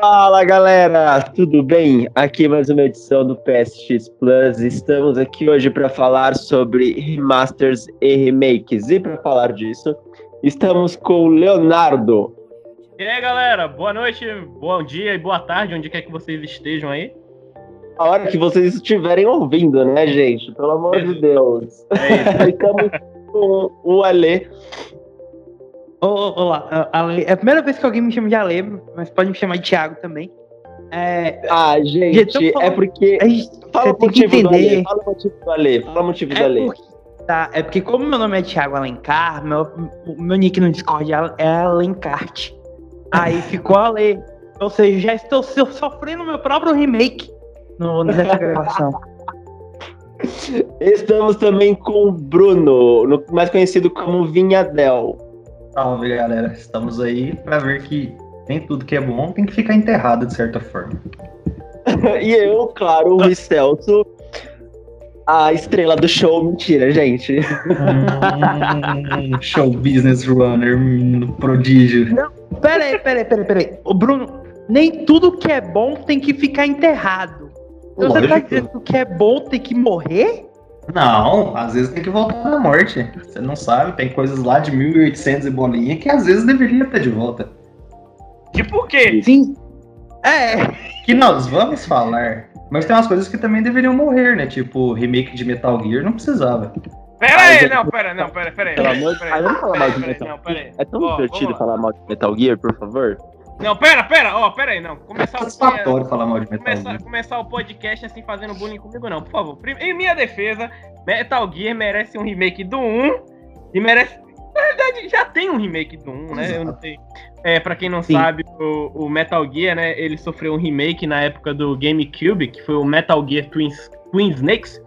Fala galera, tudo bem? Aqui mais uma edição do PSX Plus. Estamos aqui hoje para falar sobre remasters e remakes. E para falar disso, estamos com o Leonardo. E aí galera, boa noite, bom dia e boa tarde, onde quer que vocês estejam aí. A hora que vocês estiverem ouvindo, né, gente? Pelo amor de Deus. É Ficamos com o Ale. Olá, Ale. É a primeira vez que alguém me chama de Ale, mas pode me chamar de Thiago também. É... Ah, gente, é porque. Fala o motivo do Ale. Fala o motivo do Ale. Fala o motivo do Ale. Porque... Tá, é porque como meu nome é Thiago Alencar, meu, meu nick no Discord é Alencarte. Aí ficou Ale. Ou seja, já estou sofrendo meu próprio remake no, nessa gravação. Estamos também com o Bruno, mais conhecido como Vinhadel. Salve, galera. Estamos aí para ver que nem tudo que é bom tem que ficar enterrado de certa forma. e eu, claro, o Celso, a estrela do show. Mentira, gente. Hum, show business runner, prodígio. Não, peraí, peraí, peraí, peraí. O Bruno, nem tudo que é bom tem que ficar enterrado. Então você tá dizendo que o que é bom tem que morrer? Não, às vezes tem que voltar na morte. Você não sabe, tem coisas lá de 1800 e bolinha que às vezes deveria ter de volta. Tipo o quê? Sim. É. Que nós vamos falar. Mas tem umas coisas que também deveriam morrer, né? Tipo, remake de Metal Gear não precisava. Pera aí, não, pera, não, pera, pera aí. Pelo amor de Deus, vamos falar mal de Metal Gear. É tão divertido falar mal de Metal Gear, por favor. Não, pera, pera, ó, pera aí, não. Começar o, falar mal de Metal começar, Gear. começar o podcast assim fazendo bullying comigo, não, por favor. Em minha defesa, Metal Gear merece um remake do 1 e merece. Na verdade, já tem um remake do 1, né? Exato. Eu não sei. É, pra quem não Sim. sabe, o, o, Metal Gear, né? Ele sofreu um remake na época do GameCube, que foi o Metal Gear Twin, Twin Snakes.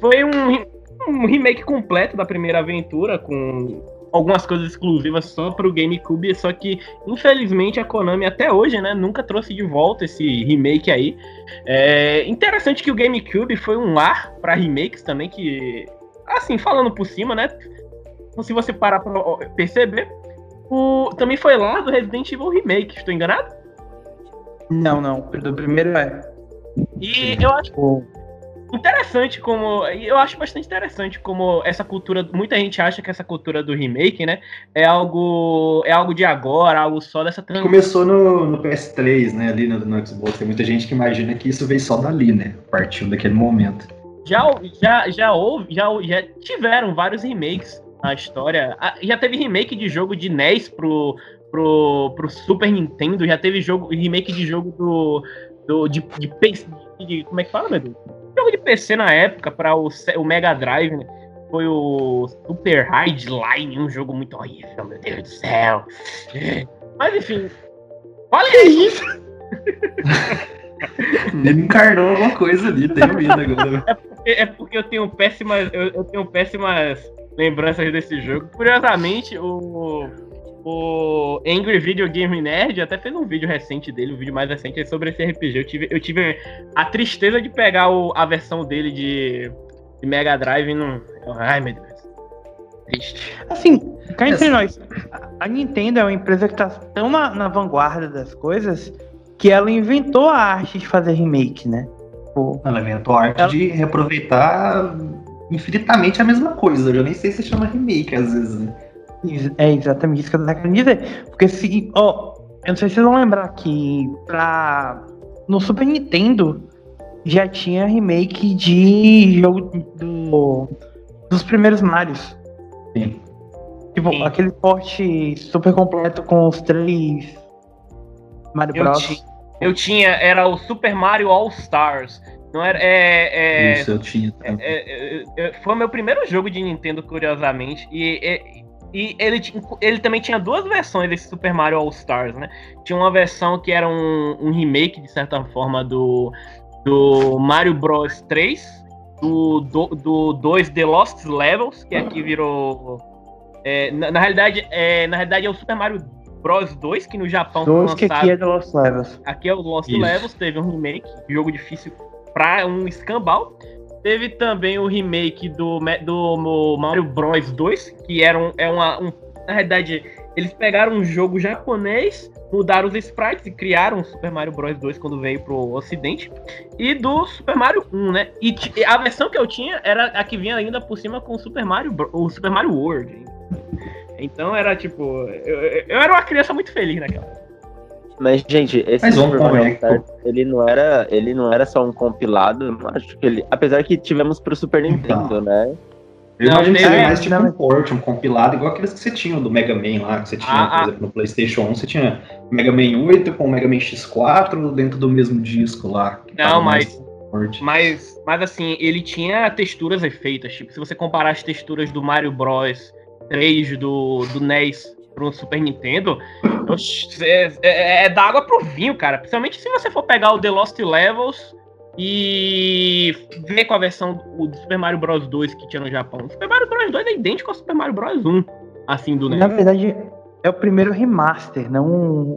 Foi um, um remake completo da primeira aventura, com algumas coisas exclusivas só pro GameCube, só que infelizmente a Konami até hoje, né, nunca trouxe de volta esse remake aí. É interessante que o GameCube foi um lar para remakes também, que assim, falando por cima, né, se você parar pra perceber, o, também foi lá do Resident Evil Remake, estou enganado? Não, não, do primeiro é. E eu acho interessante como. Eu acho bastante interessante como essa cultura. Muita gente acha que essa cultura do remake, né? É algo. É algo de agora, algo só dessa Começou no, no PS3, né? Ali no, no, Xbox. Tem muita gente que imagina que isso veio só dali, né? Partiu daquele momento. Já, já, já houve, já, já tiveram vários remakes na história. Ah, já teve remake de jogo de NES pro, pro, pro Super Nintendo, já teve jogo, remake de jogo do. do de, de, de, de como é que fala, meu Deus? Jogo de PC na época para o, o Mega Drive, né? Foi o Super Line, um jogo muito horrível, meu Deus do céu. Mas enfim. Olha isso! Ele encarnou alguma coisa ali, tenho medo agora. É porque, é porque eu tenho péssimas. Eu, eu tenho péssimas lembranças desse jogo. Curiosamente, o o Angry Video Game Nerd até fez um vídeo recente dele, um vídeo mais recente sobre esse RPG. Eu tive, eu tive a tristeza de pegar o, a versão dele de, de Mega Drive e não. Ai, meu Deus. Triste. Assim, cá entre nós, a Nintendo é uma empresa que tá tão na, na vanguarda das coisas que ela inventou a arte de fazer remake, né? Pô, ela inventou a arte ela... de reaproveitar infinitamente a mesma coisa. Eu já nem sei se chama remake às vezes, né? É exatamente isso que eu tô querendo dizer. Porque se. Ó, eu não sei se vocês vão lembrar que pra. No Super Nintendo já tinha remake de jogo do, dos primeiros Marios. Sim. Tipo, Sim. aquele porte super completo com os três Mario eu Bros. Ti, eu tinha, era o Super Mario All Stars. Não era. É, é, Isso, eu tinha. É, é, é, foi o meu primeiro jogo de Nintendo, curiosamente. E e ele, ele também tinha duas versões desse Super Mario All Stars, né? Tinha uma versão que era um, um remake, de certa forma, do, do Mario Bros 3, do, do, do 2 The Lost Levels, que aqui virou. É, na, na, realidade, é, na realidade é o Super Mario Bros 2, que no Japão foi lançado. que aqui é The Lost Levels. Aqui é o Lost Isso. Levels, teve um remake, jogo difícil pra um escambau. Teve também o remake do, do Mario Bros 2, que era um, é uma, um, na realidade, eles pegaram um jogo japonês, mudaram os sprites e criaram o Super Mario Bros 2 quando veio pro ocidente, e do Super Mario 1, né? E a versão que eu tinha era a que vinha ainda por cima com o Super Mario, o Super Mario World. Então era tipo. Eu, eu era uma criança muito feliz naquela época. Mas, gente, esse Mas Super Mario ele não era, ele não era só um compilado, eu acho que ele, apesar que tivemos pro Super Nintendo, né? Eu Não, teve- seria mais tipo não, um port, um compilado, igual aqueles que você tinha do Mega Man lá, que você tinha, Ah, por ah. exemplo, no PlayStation 1, você tinha Mega Man 8 com o Mega Man X4 dentro do mesmo disco lá. Não, mas-. Mas, mas assim, ele tinha texturas efeitas. Tipo, se você comparar as texturas do Mario Bros 3 do, do NES pro Super Nintendo, é, é, é da água pro vinho, cara. Principalmente se você for pegar o The Lost Levels e ver com a versão do Super Mario Bros 2 que tinha no Japão. O Super Mario Bros 2 é idêntico ao Super Mario Bros 1, assim, do Na NES. verdade, é o primeiro remaster, não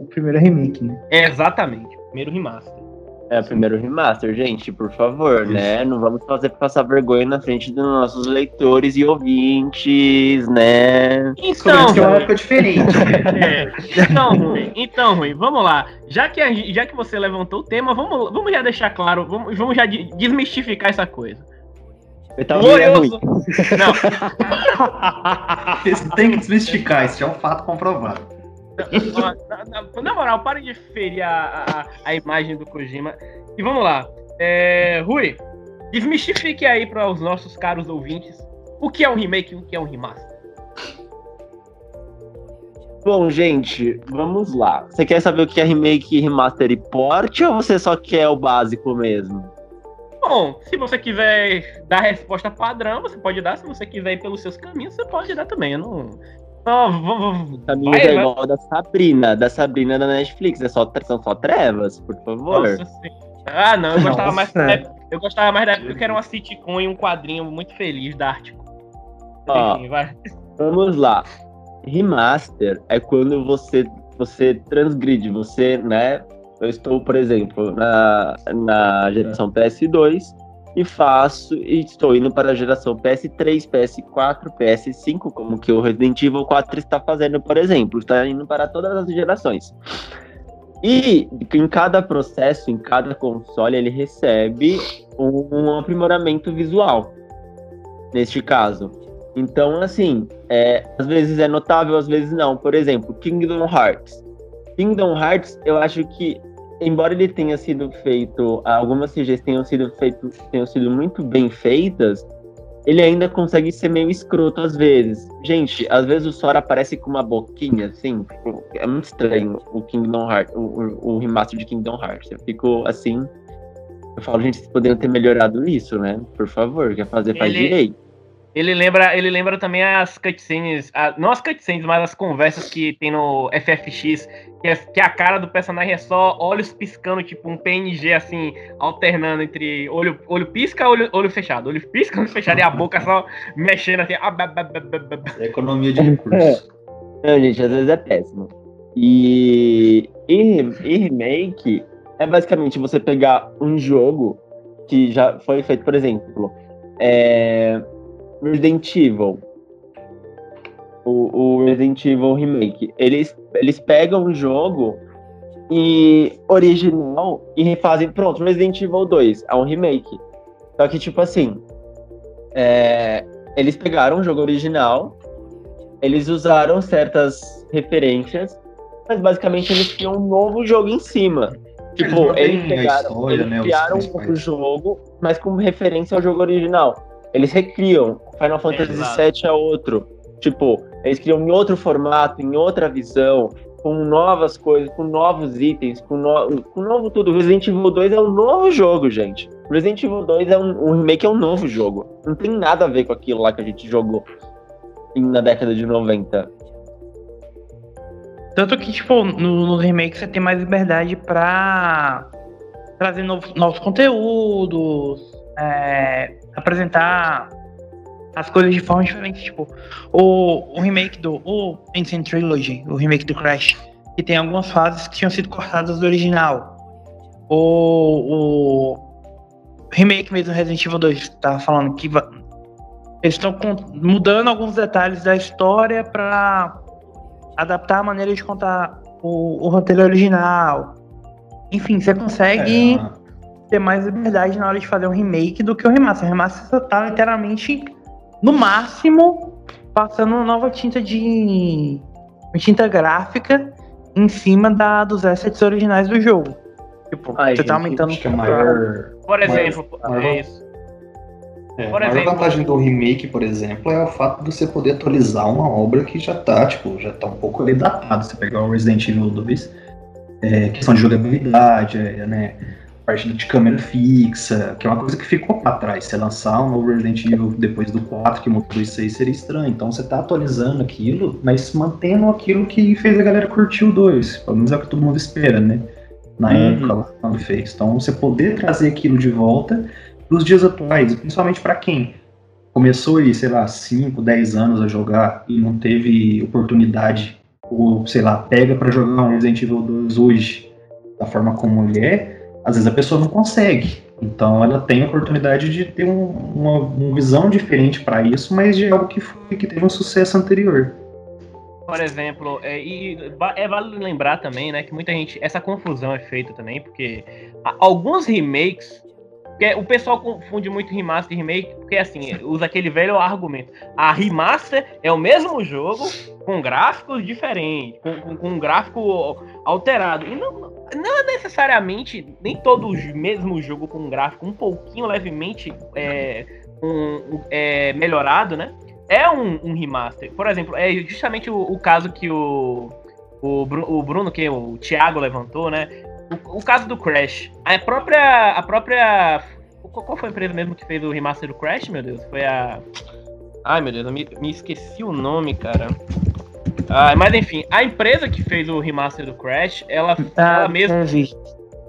o primeiro remake, né? É, exatamente. Primeiro remaster. É o primeiro remaster, gente, por favor, Isso. né? Não vamos fazer passar vergonha na frente dos nossos leitores e ouvintes, né? Então, que é uma época diferente. É. Então, Rui, então, Rui, vamos lá. Já que, a já que você levantou o tema, vamos, vamos já deixar claro, vamos, vamos já de- desmistificar essa coisa. Metal Gear é ruim. Glorioso. Não, Isso tem que desmistificar, isso já é um fato comprovado. Na, na- na moral, pare de ferir a, a, a imagem do Kojima. E vamos lá. É, Rui, desmistifique aí para os nossos caros ouvintes o que é um remake e o que é um remaster. Bom, gente, vamos lá. Você quer saber o que é remake, remaster e port ou você só quer o básico mesmo? Bom, se você quiser dar a resposta padrão, você pode dar. Se você quiser ir pelos seus caminhos, você pode dar também. Eu não. Não, vamos- vamos- Caminho Vai, é vai. igual da Sabrina, da Sabrina da Netflix. É só, são só trevas, por favor. Nossa. Ah, não, eu gostava mais da Nossa. época, eu gostava mais da época que era uma sitcom e um quadrinho muito feliz da Ártico. Ó. Enfim, vai. Vamos lá. Remaster é quando você você transgride, você, né? Eu estou, por exemplo, na, na geração PS2 e faço e estou indo para a geração PS3, PS4, PS5, como que o Resident Evil 4 está fazendo, por exemplo, está indo para todas as gerações. E em cada processo, em cada console, ele recebe um, aprimoramento visual. Neste caso. Então, assim, é, às vezes é notável, às vezes não. Por exemplo, Kingdom Hearts. Kingdom Hearts, eu acho que, embora ele tenha sido feito, algumas CGs tenham sido feitos, tenham sido muito bem feitas, ele ainda consegue ser meio escroto às vezes. Gente, às vezes o Sora aparece com uma boquinha, assim, tipo, é muito estranho o Kingdom Hearts, o, o, o remaster de Kingdom Hearts. Eu fico assim. Eu falo, gente, vocês poderiam ter melhorado isso, né? Por favor, quer fazer, faz Ele- direito. Ele lembra, ele lembra também as cutscenes, a- não as cutscenes, mas as conversas que tem no FFX, que, é, que a cara do personagem é só olhos piscando, tipo um PNG assim, alternando entre olho, olho pisca, olho, olho fechado, olho pisca, olho fechado, e a boca só mexendo assim. ah, ba, ba, ba, ba, ba, ba. É economia de recursos. Não, gente, às vezes é péssimo. E, e, e remake é basicamente você pegar um jogo que já foi feito, por exemplo, é, Resident Evil. O, o Resident Evil Remake. Eles, eles pegam o jogo e original e refazem. Pronto, Resident Evil 2 é um remake. Só que, tipo assim, é, eles pegaram o jogo original, eles usaram certas referências, mas basicamente eles criam um novo jogo em cima. Eles Tipo, eles a pegaram, história, eles né, criaram um novo jogo, mas com referência ao jogo original. Eles recriam. Final Fantasy. VII é outro. Tipo, eles criam em outro formato, em outra visão, com novas coisas, com novos itens, com, no... com novo tudo. Resident Evil 2 é um novo jogo, gente. Resident Evil 2 é um, um remake, é um novo jogo. Não tem nada a ver com aquilo lá que a gente jogou na década de 90. Tanto que, tipo, no, no remake você tem mais liberdade pra trazer novos, novos conteúdos, é, apresentar as coisas de forma diferente. Tipo, o, o remake do o Ancient Trilogy, o remake do Crash, que tem algumas fases que tinham sido cortadas do original. O, o remake mesmo Resident Evil 2, tava falando que eles estão mudando alguns detalhes da história pra adaptar a maneira de contar o, o roteiro original. Enfim, você consegue É, ter mais liberdade na hora de fazer um remake do que o remaster. O remaster você tá literalmente, no máximo, passando uma nova tinta de. uma tinta gráfica em cima da, dos assets originais do jogo. Tipo, Ai, você tá gente, aumentando acho que a maior, Por exemplo, Mas- é isso. é, Por a maior exemplo- vantagem do remake, por exemplo, é o fato de você poder atualizar uma obra que já tá, tipo, já tá um pouco ali datado. Você pegar o Resident Evil 2, é, questão de jogabilidade, é, né? Parte de câmera fixa, que é uma coisa que ficou pra trás. Você lançar um novo Resident Evil depois do 4, que mudou isso aí, seria estranho. Então você tá atualizando aquilo, mas mantendo aquilo que fez a galera curtir o 2. Pelo menos é o que todo mundo espera, né? Na Uhum. época lá, quando fez. Então você poder trazer aquilo de volta dos dias atuais, principalmente pra quem começou aí, sei lá, 5, 10 anos a jogar e não teve oportunidade, ou sei lá, pega pra jogar um Resident Evil 2 hoje, da forma como ele é, às vezes a pessoa não consegue. Então ela tem a oportunidade de ter um- uma, uma visão diferente pra isso, mas de algo que, foi, que teve um sucesso anterior. Por exemplo, é, e é válido lembrar também, né, que muita gente. Essa confusão é feita também, porque alguns remakes. Porque o pessoal confunde muito remaster e remake, porque assim, usa aquele velho argumento. A remaster é o mesmo jogo com gráficos diferentes, com, com, com um gráfico alterado. E não, não necessariamente nem todo mesmo jogo com gráfico um pouquinho levemente é, um- é, melhorado, né? é um, um remaster. Por exemplo, é justamente o, o caso que o, o Bruno, que o Thiago levantou, né? O, o caso do Crash. A própria. A própria. Qual foi a empresa mesmo que fez o remaster do Crash, meu Deus? Foi a. Ai, meu Deus, eu me, me esqueci o nome, cara. Ah, mas enfim, a empresa que fez o remaster do Crash, ela, Ah, ela mesma.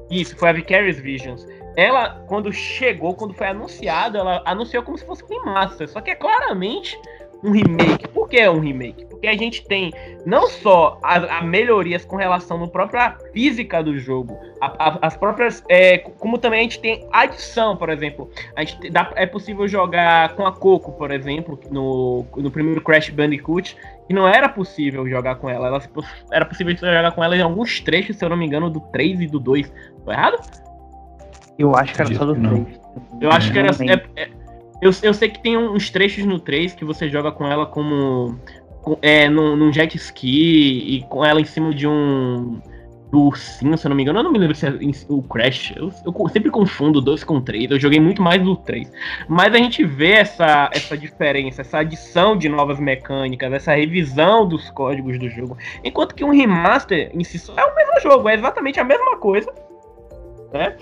Isso, foi a Vicarious Visions. Ela, quando chegou, quando foi anunciado, ela anunciou como se fosse um remaster. Só que é claramente um remake. Por que é um remake? Porque a gente tem não só a, a melhorias com relação à própria física do jogo, a- a- as próprias. é, como também a gente tem adição, por exemplo. A gente te- dá- é possível jogar com a Coco, por exemplo, no, no primeiro Crash Bandicoot. E não era possível jogar com ela. ela. Era possível jogar com ela em alguns trechos, se eu não me engano, do 3 e do 2. Tô errado? Eu acho que era só do Acredito que não. 3. Eu acho que era. É- é- eu, eu sei que tem uns trechos no 3 que você joga com ela como. com- é, num, num jet ski e com ela em cima de um. Do ursinho, se eu não me engano. Eu não me lembro se é o Crash. Eu, eu sempre confundo o 2 com o 3. Eu joguei muito mais do 3. Mas a gente vê essa, essa diferença, essa adição de novas mecânicas, essa revisão dos códigos do jogo. Enquanto que um remaster em si só é o mesmo jogo, é exatamente a mesma coisa. Né?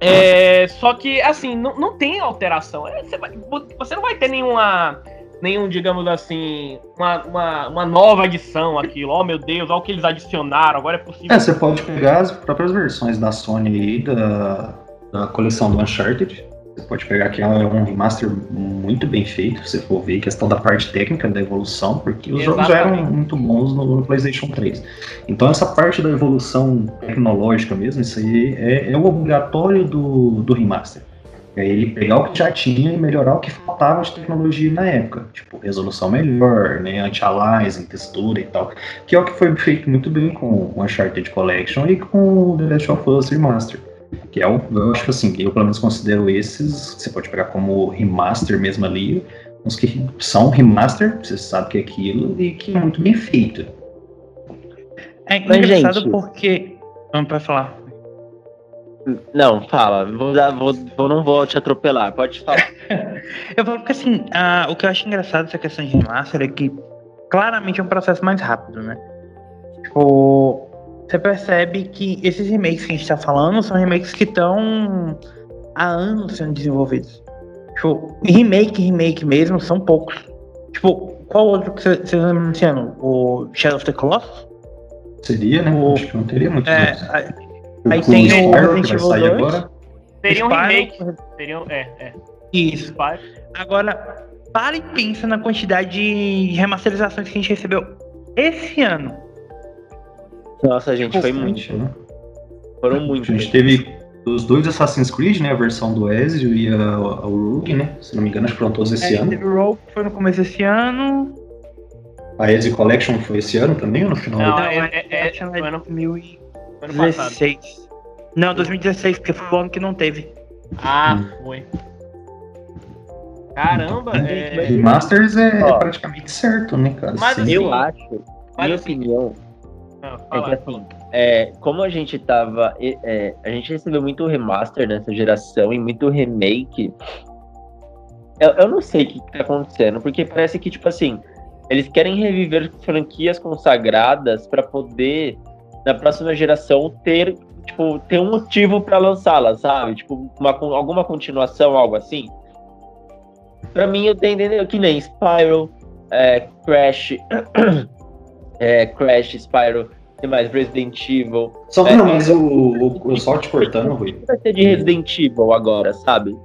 É, só que, assim, não, não tem alteração. É, você, vai- você não vai ter nenhuma. Nenhum, digamos assim, uma, uma, uma nova adição aquilo. Oh meu Deus, olha o que eles adicionaram, agora é possível. É, você pode pegar as próprias versões da Sony aí, da, da coleção do Uncharted. Você pode pegar que é um remaster muito bem feito, se você for ver, questão da parte técnica da evolução, porque os jogos já eram Exatamente. muito bons no, no PlayStation 3. Então, essa parte da evolução tecnológica mesmo, isso aí é, é o obrigatório do, do remaster. É ele pegar o que já tinha e melhorar o que faltava de tecnologia na época. Tipo, resolução melhor, né, anti-aliasing, textura e tal. Que é o que foi feito muito bem com o Uncharted Collection e com o The Last of Us Remaster. Que é o, eu acho que assim, eu pelo menos considero esses, que você pode pegar como remaster mesmo ali, uns que são remaster, você sabe que é aquilo, e que é muito bem feito. É Mas, engraçado gente- porque. Vamos pra falar. Não, fala. Vou dar, vou, vou, não vou te atropelar. Pode falar. Eu falo porque assim, ah, o que eu acho engraçado dessa questão de remaster é que claramente é um processo mais rápido, né? Tipo, você percebe que esses remakes que a gente tá falando são remakes que estão há anos sendo desenvolvidos. Tipo, remake, remake mesmo, são poucos. Tipo, qual outro que você lembra, Luciano? O Shadow of the Colossus? Seria, né? O- Acho que não teria muito. É, aí- tem o Resident vai Evil sair 2. agora. Seria um remake. Seria um, é, é. Isso. Spyro. Agora, para e pensa na quantidade de remasterizações que a gente recebeu esse ano. Nossa, gente, foi muito. Né? Foram A muitos. gente teve os dois Assassin's Creed, né? A versão do Ezio e a, a Rogue, né? Se não me engano, acho que foram todos esse É, ano. teve o Rogue, foi no começo desse ano. A Ezio Collection foi esse ano também ou no final? Não, Não, é, é- é, é, é- foi ano, foi ano passado. 2016. Não, 2016, porque foi o ano que não teve. Ah, foi. Caramba, é, Remasters é Ó. praticamente certo, né, cara? Mas Sim. assim, Eu acho, minha assim- Ah, é que assim, é, como a gente tava. é, a gente recebeu muito remaster nessa geração e muito remake. Eu, eu não sei o que tá acontecendo, porque parece que, tipo assim, eles querem reviver franquias consagradas pra poder, na próxima geração, ter, tipo, ter um motivo pra lançá-las, sabe? Tipo, uma, alguma continuação, algo assim. Pra mim, eu tenho entendendo que nem Spyro, é, Crash, é, Crash, Spyro, tem mais Resident Evil. Só, É, não, mas o, o, o só te cortando, Rui. O que vai ser de Resident Evil agora, sabe?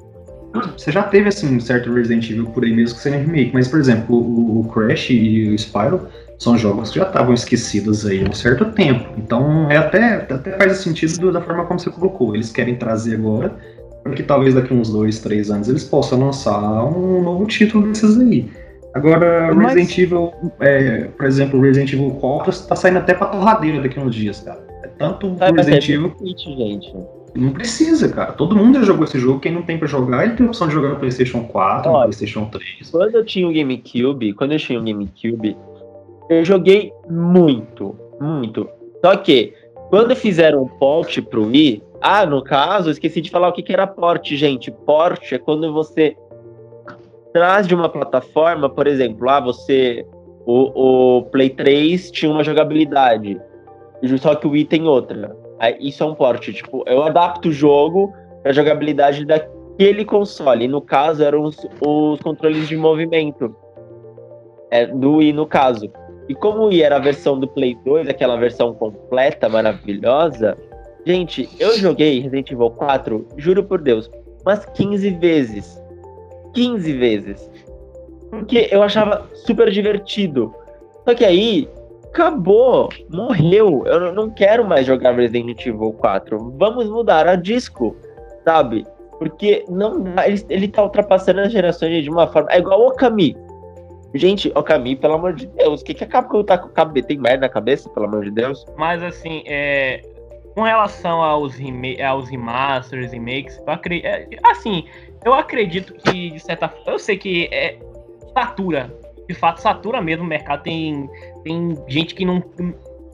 Você já teve, assim, um certo Resident Evil por aí mesmo que seria remake, mas, por exemplo, o, o Crash e o Spyro são jogos que já estavam esquecidos aí há um certo tempo. Então, é até, até faz sentido do- da forma como você colocou. Eles querem trazer agora, para que talvez daqui uns dois, três anos eles possam lançar um novo título desses aí. Agora, Mas- Resident Evil, é, por exemplo, Resident Evil 4 tá saindo até pra torradeira daqui uns dias, cara. É tanto Vai vai Resident ser Evil Switch, gente. não precisa, cara. Todo mundo já jogou esse jogo. Quem não tem pra jogar, ele tem a opção de jogar no PlayStation 4, no Olha. PlayStation 3. Quando eu tinha o GameCube, quando eu tinha o GameCube, eu joguei muito, muito. Só que, quando fizeram o port pro Wii, ah, no caso, eu esqueci de falar o que, que era port, gente. Port é quando você traz de uma plataforma, por exemplo, lá você. O, o Play 3 tinha uma jogabilidade, só que o Wii tem outra. Isso é um port. Tipo, eu adapto o jogo pra jogabilidade daquele console. No caso, eram os, os controles de movimento. É, do Wii, no caso. E como o Wii era a versão do Play 2, aquela versão completa, maravilhosa, gente, eu joguei Resident Evil 4, juro por Deus, umas 15 vezes. 15 vezes. Porque eu achava super divertido. Só que aí, acabou, morreu. Eu não- quero mais jogar Resident Evil 4. Vamos mudar a disco, sabe? Porque não dá, ele, ele tá ultrapassando as gerações de uma forma. É igual o Okami. Gente, Okami, pelo amor de Deus, o que, que a Capcom tá com o cabelo? Tem merda na cabeça, pelo amor de Deus? Mas assim, é, com relação aos, rema aos remasters, remakes, eu acre- é, assim, eu acredito que, de certa forma, eu sei que é, satura, de fato satura mesmo. O mercado, tem, tem gente que não,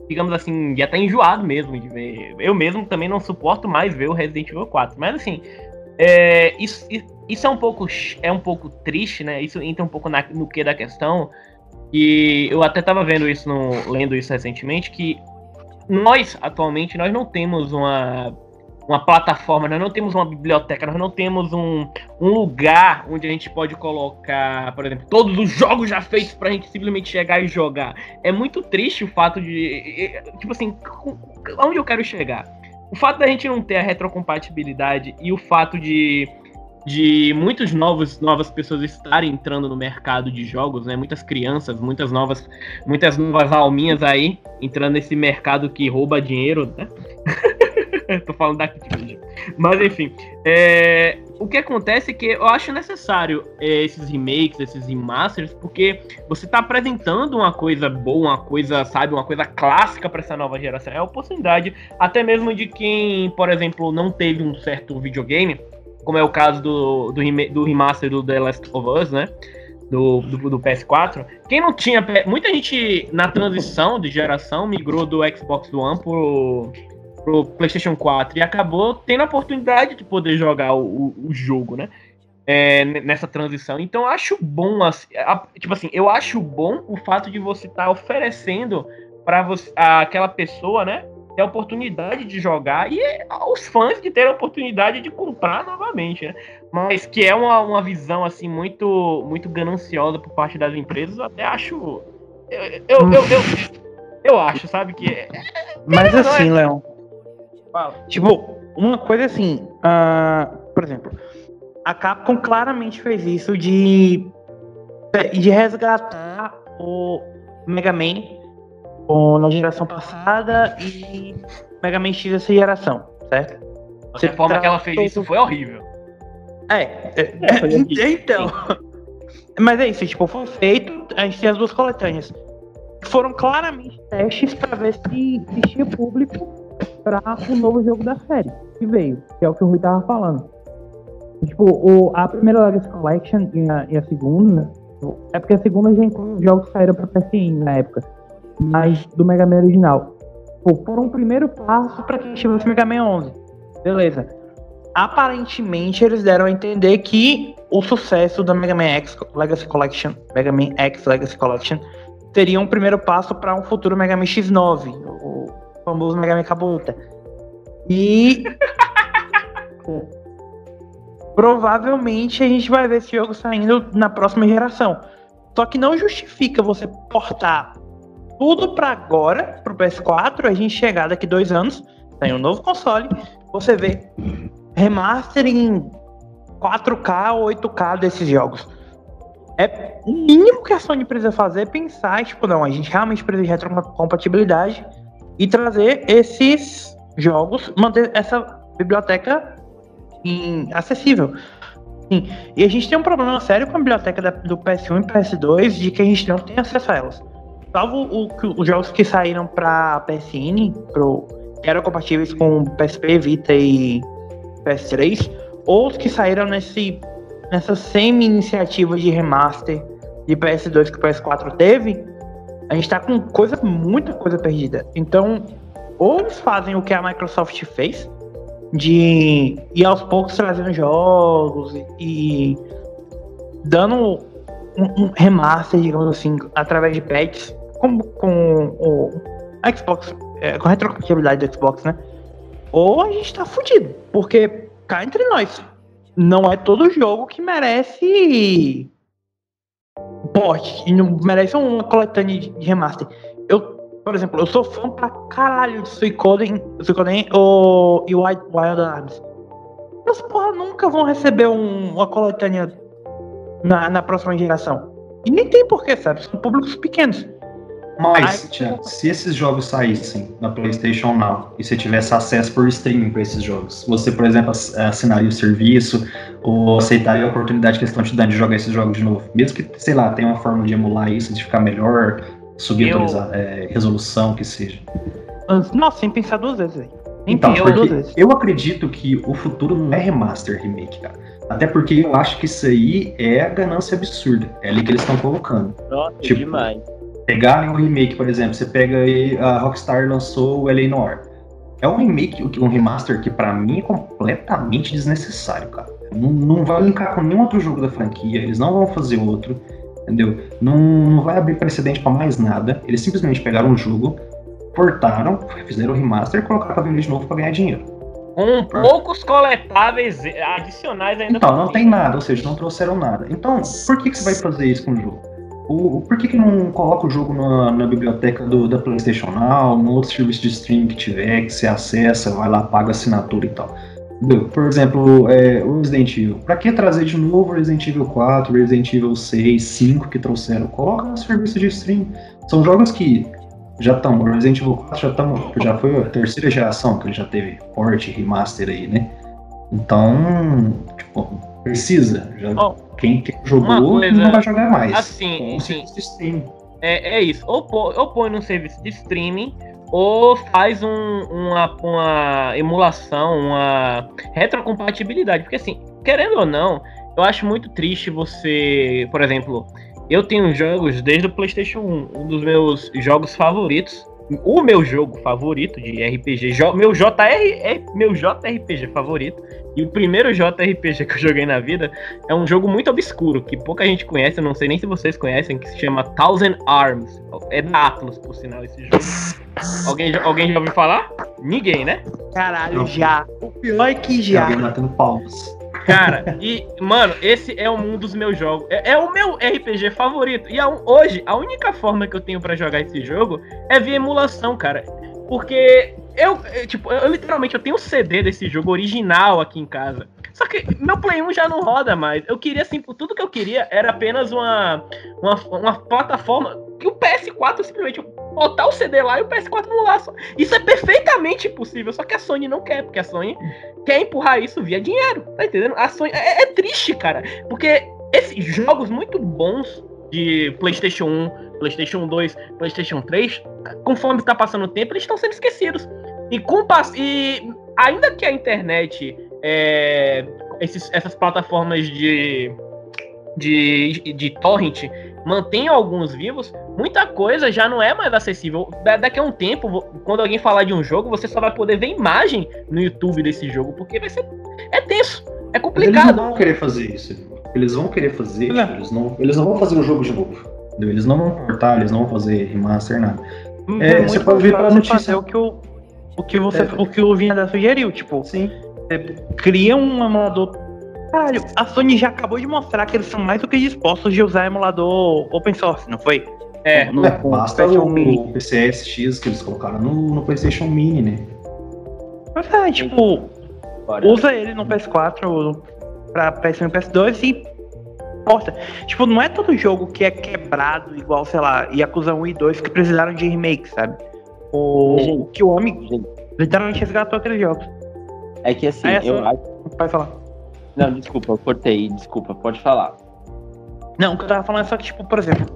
digamos assim, já tá enjoado mesmo de ver, eu mesmo também não suporto mais ver o Resident Evil 4, mas assim, é, isso, isso é um pouco é um pouco triste, né, isso entra um pouco na- no que da questão, e eu até tava vendo isso, no, lendo isso recentemente, que nós, atualmente, nós não temos uma, uma plataforma, nós não temos uma biblioteca, nós não temos um, um lugar onde a gente pode colocar, por exemplo, todos os jogos já feitos pra gente simplesmente chegar e jogar. É muito triste o fato de. Tipo assim, onde eu quero chegar? O fato da gente não ter a retrocompatibilidade e o fato de de muitos novos novas pessoas estarem entrando no mercado de jogos, né? Muitas crianças, muitas novas, muitas novas alminhas aí entrando nesse mercado que rouba dinheiro, né? Tô falando da Activision. Mas enfim, é, o que acontece é que eu acho necessário é, esses remakes, esses remasters, porque você tá apresentando uma coisa boa, uma coisa, sabe, uma coisa clássica para essa nova geração. É a oportunidade, até mesmo de quem, por exemplo, não teve um certo videogame, como é o caso do, do, do remaster do The Last of Us, né? Do, do, do PS4. Quem não tinha. Muita gente na transição de geração migrou do Xbox One pro, pro PlayStation 4 e acabou tendo a oportunidade de poder jogar o, o- jogo, né? É, nessa transição. Então eu acho bom, assim, a- tipo assim, eu acho bom o fato de você estar oferecendo para aquela pessoa, né? Ter a oportunidade de jogar e aos fãs de ter a oportunidade de comprar novamente, né? Mas que é uma, uma visão assim muito muito gananciosa por parte das empresas, eu até acho. Eu, eu, eu, eu, eu acho, sabe? Que. é- Mas não é- assim, Leão, Fala. tipo, uma coisa assim, ah, por exemplo, a Capcom claramente fez isso de, de resgatar o Mega Man o- na geração passada e Mega Man X dessa geração, certo? A forma que ela fez isso foi horrível. É, é, É, horrível. então. Mas é isso, tipo, foi feito, a gente tem as duas coletâneas. foram claramente testes para ver se existia público para o novo jogo da série que veio, que é o que o Rui tava falando. Tipo, o, a primeira Legacy Collection e a, e a segunda. É porque a segunda já inclui jogos que saíram pra PSN na época. Mas do Mega Man original. Pô, foram um primeiro passo para quem tivesse Mega Man 11. Beleza. Aparentemente eles deram a entender que o sucesso da Mega Man X Legacy Collection, Mega Man X Legacy Collection, seria um primeiro passo para um futuro Mega Man X9, o famoso Mega Man Kabuta. E provavelmente a gente vai ver esse jogo saindo na próxima geração. Só que não justifica você portar tudo para agora, pro PS4, a gente chegar daqui dois anos, tem um novo console, você vê remaster em 4K ou 8K desses jogos. É o mínimo que a Sony precisa fazer é pensar, tipo, não, a gente realmente precisa de retrocompatibilidade e trazer esses jogos, manter essa biblioteca em, acessível. Sim. E a gente tem um problema sério com a biblioteca da, do PS1 e PS2 de que a gente não tem acesso a elas. Salvo o, os jogos que saíram para PSN, pro, que eram compatíveis com PSP, Vita e PS3, ou os que saíram nesse, nessa semi-iniciativa de remaster de PS2 que o PS4 teve, a gente tá com coisa, muita coisa perdida. Então, ou eles fazem o que a Microsoft fez, de ir aos poucos trazendo jogos e, dando um, um, remaster, digamos assim, através de patches, como com o Xbox, é, com a retrocompatibilidade do Xbox, né? Ou a gente tá fudido, porque cá entre nós, não é todo jogo que merece porte, e não merece uma coletânea de remaster. Eu por exemplo, eu sou fã pra caralho de Suicoden, Suicoden ou, e Wild, Wild Arms. Mas, porra, nunca vão receber um, uma coletânea na, na próxima geração. E nem tem porquê, sabe? São públicos pequenos. Mas, Aí, tia, se esses jogos saíssem na PlayStation Now e você tivesse acesso por streaming para esses jogos, você, por exemplo, assinaria o serviço ou aceitaria a oportunidade que eles estão te dando de jogar esses jogos de novo? Mesmo que, sei lá, tenha uma forma de emular isso, de ficar melhor, subir eu... a é, resolução que seja. Nossa, sem pensar duas vezes, velho. Então, porque eu acredito que o futuro não é remaster, remake, cara. Até porque eu acho que isso aí é a ganância absurda. É ali que eles estão colocando. Nossa, tipo, demais. Pegarem um remake, por exemplo, você pega aí, a Rockstar lançou o LA Noir. É um remake, um remaster que para mim é completamente desnecessário, cara. Não, não vai linkar com nenhum outro jogo da franquia, eles não vão fazer outro entendeu? Não, não vai abrir precedente para mais nada. Eles simplesmente pegaram um jogo, portaram, fizeram o remaster e colocaram pra vender de novo para ganhar dinheiro. Com poucos coletáveis adicionais ainda. Então, não tem nada, ou seja, não trouxeram nada. Então, por que, que você vai fazer isso com o jogo? O, por que, que não coloca o jogo na, na biblioteca do, da PlayStation Now, no outro serviço de streaming que tiver, que você acessa, vai lá, paga assinatura e tal? Por exemplo, é, o Resident Evil. Pra que trazer de novo Resident Evil 4, Resident Evil 6, 5 que trouxeram? Coloca no serviço de stream. São jogos que já estão. Resident Evil 4 já, tão, já foi a terceira geração que ele já teve porte remaster aí, né? Então, tipo, precisa. Já, oh, quem, quem jogou coisa, não vai jogar mais. Assim, sim. É, é isso. Ou, ou põe no serviço de streaming ou faz um, uma, uma emulação, uma retrocompatibilidade. Porque assim, querendo ou não, eu acho muito triste você, por exemplo, eu tenho jogos desde o PlayStation 1, um dos meus jogos favoritos, o meu jogo favorito de RPG, meu JR, é meu JRPG favorito e o primeiro JRPG que eu joguei na vida é um jogo muito obscuro, que pouca gente conhece, eu não sei nem se vocês conhecem, que se chama Thousand Arms. É da Atlas, por sinal, esse jogo. alguém, alguém já ouviu falar? Ninguém, né? Caralho, já. O pior é que já. Alguém batendo palmas. Cara, e, mano, esse é um dos meus jogos. É, é o meu RPG favorito. E a, hoje, a única forma que eu tenho para jogar esse jogo é via emulação, cara. Porque eu, tipo, eu, literalmente eu tenho um CD desse jogo original aqui em casa. Só que meu Play 1 já não roda mais. Eu queria, assim, tudo que eu queria era apenas uma, uma, uma plataforma que o PS4 simplesmente botar o CD lá e o PS4 não. Isso é perfeitamente possível, só que a Sony não quer, porque a Sony quer empurrar isso via dinheiro, tá entendendo? A Sony é, é triste, cara, porque esses jogos muito bons de PlayStation 1, PlayStation 2, PlayStation 3, conforme está passando o tempo, eles estão sendo esquecidos. E, com, e ainda que a internet, é, esses, essas plataformas de, de, de torrent mantenham alguns vivos, muita coisa já não é mais acessível. daqui a um tempo, quando alguém falar de um jogo, você só vai poder ver imagem no YouTube desse jogo, porque vai ser. É tenso, é complicado. Mas eles não vão querer fazer isso. Eles vão querer fazer, não. eles, não, eles não vão fazer o jogo de novo. Entendeu? Eles não vão cortar, eles não vão fazer remaster, nada. É, você pode ver para notícia. o que o, o que você, é. o que o Vinha sugeriu, tipo, Sim. Cria um emulador Caralho, a Sony já acabou de mostrar que eles são mais do que dispostos de usar emulador open source, não foi? É, no, é basta o, o PCSX que eles colocaram no, no PlayStation Mini, né? Mas é, tipo, usa ele no PS4 pra PS1 e PS2 e posta. Tipo, não é todo jogo que é quebrado igual, sei lá, Yakuza 1 e 2 que precisaram de remake, sabe? O, que o homem literalmente resgatou aqueles jogos. É que assim, Aí, eu acho. Pode falar. Não, desculpa, eu cortei, desculpa, pode falar. Não, o que eu tava falando é só que, tipo, por exemplo,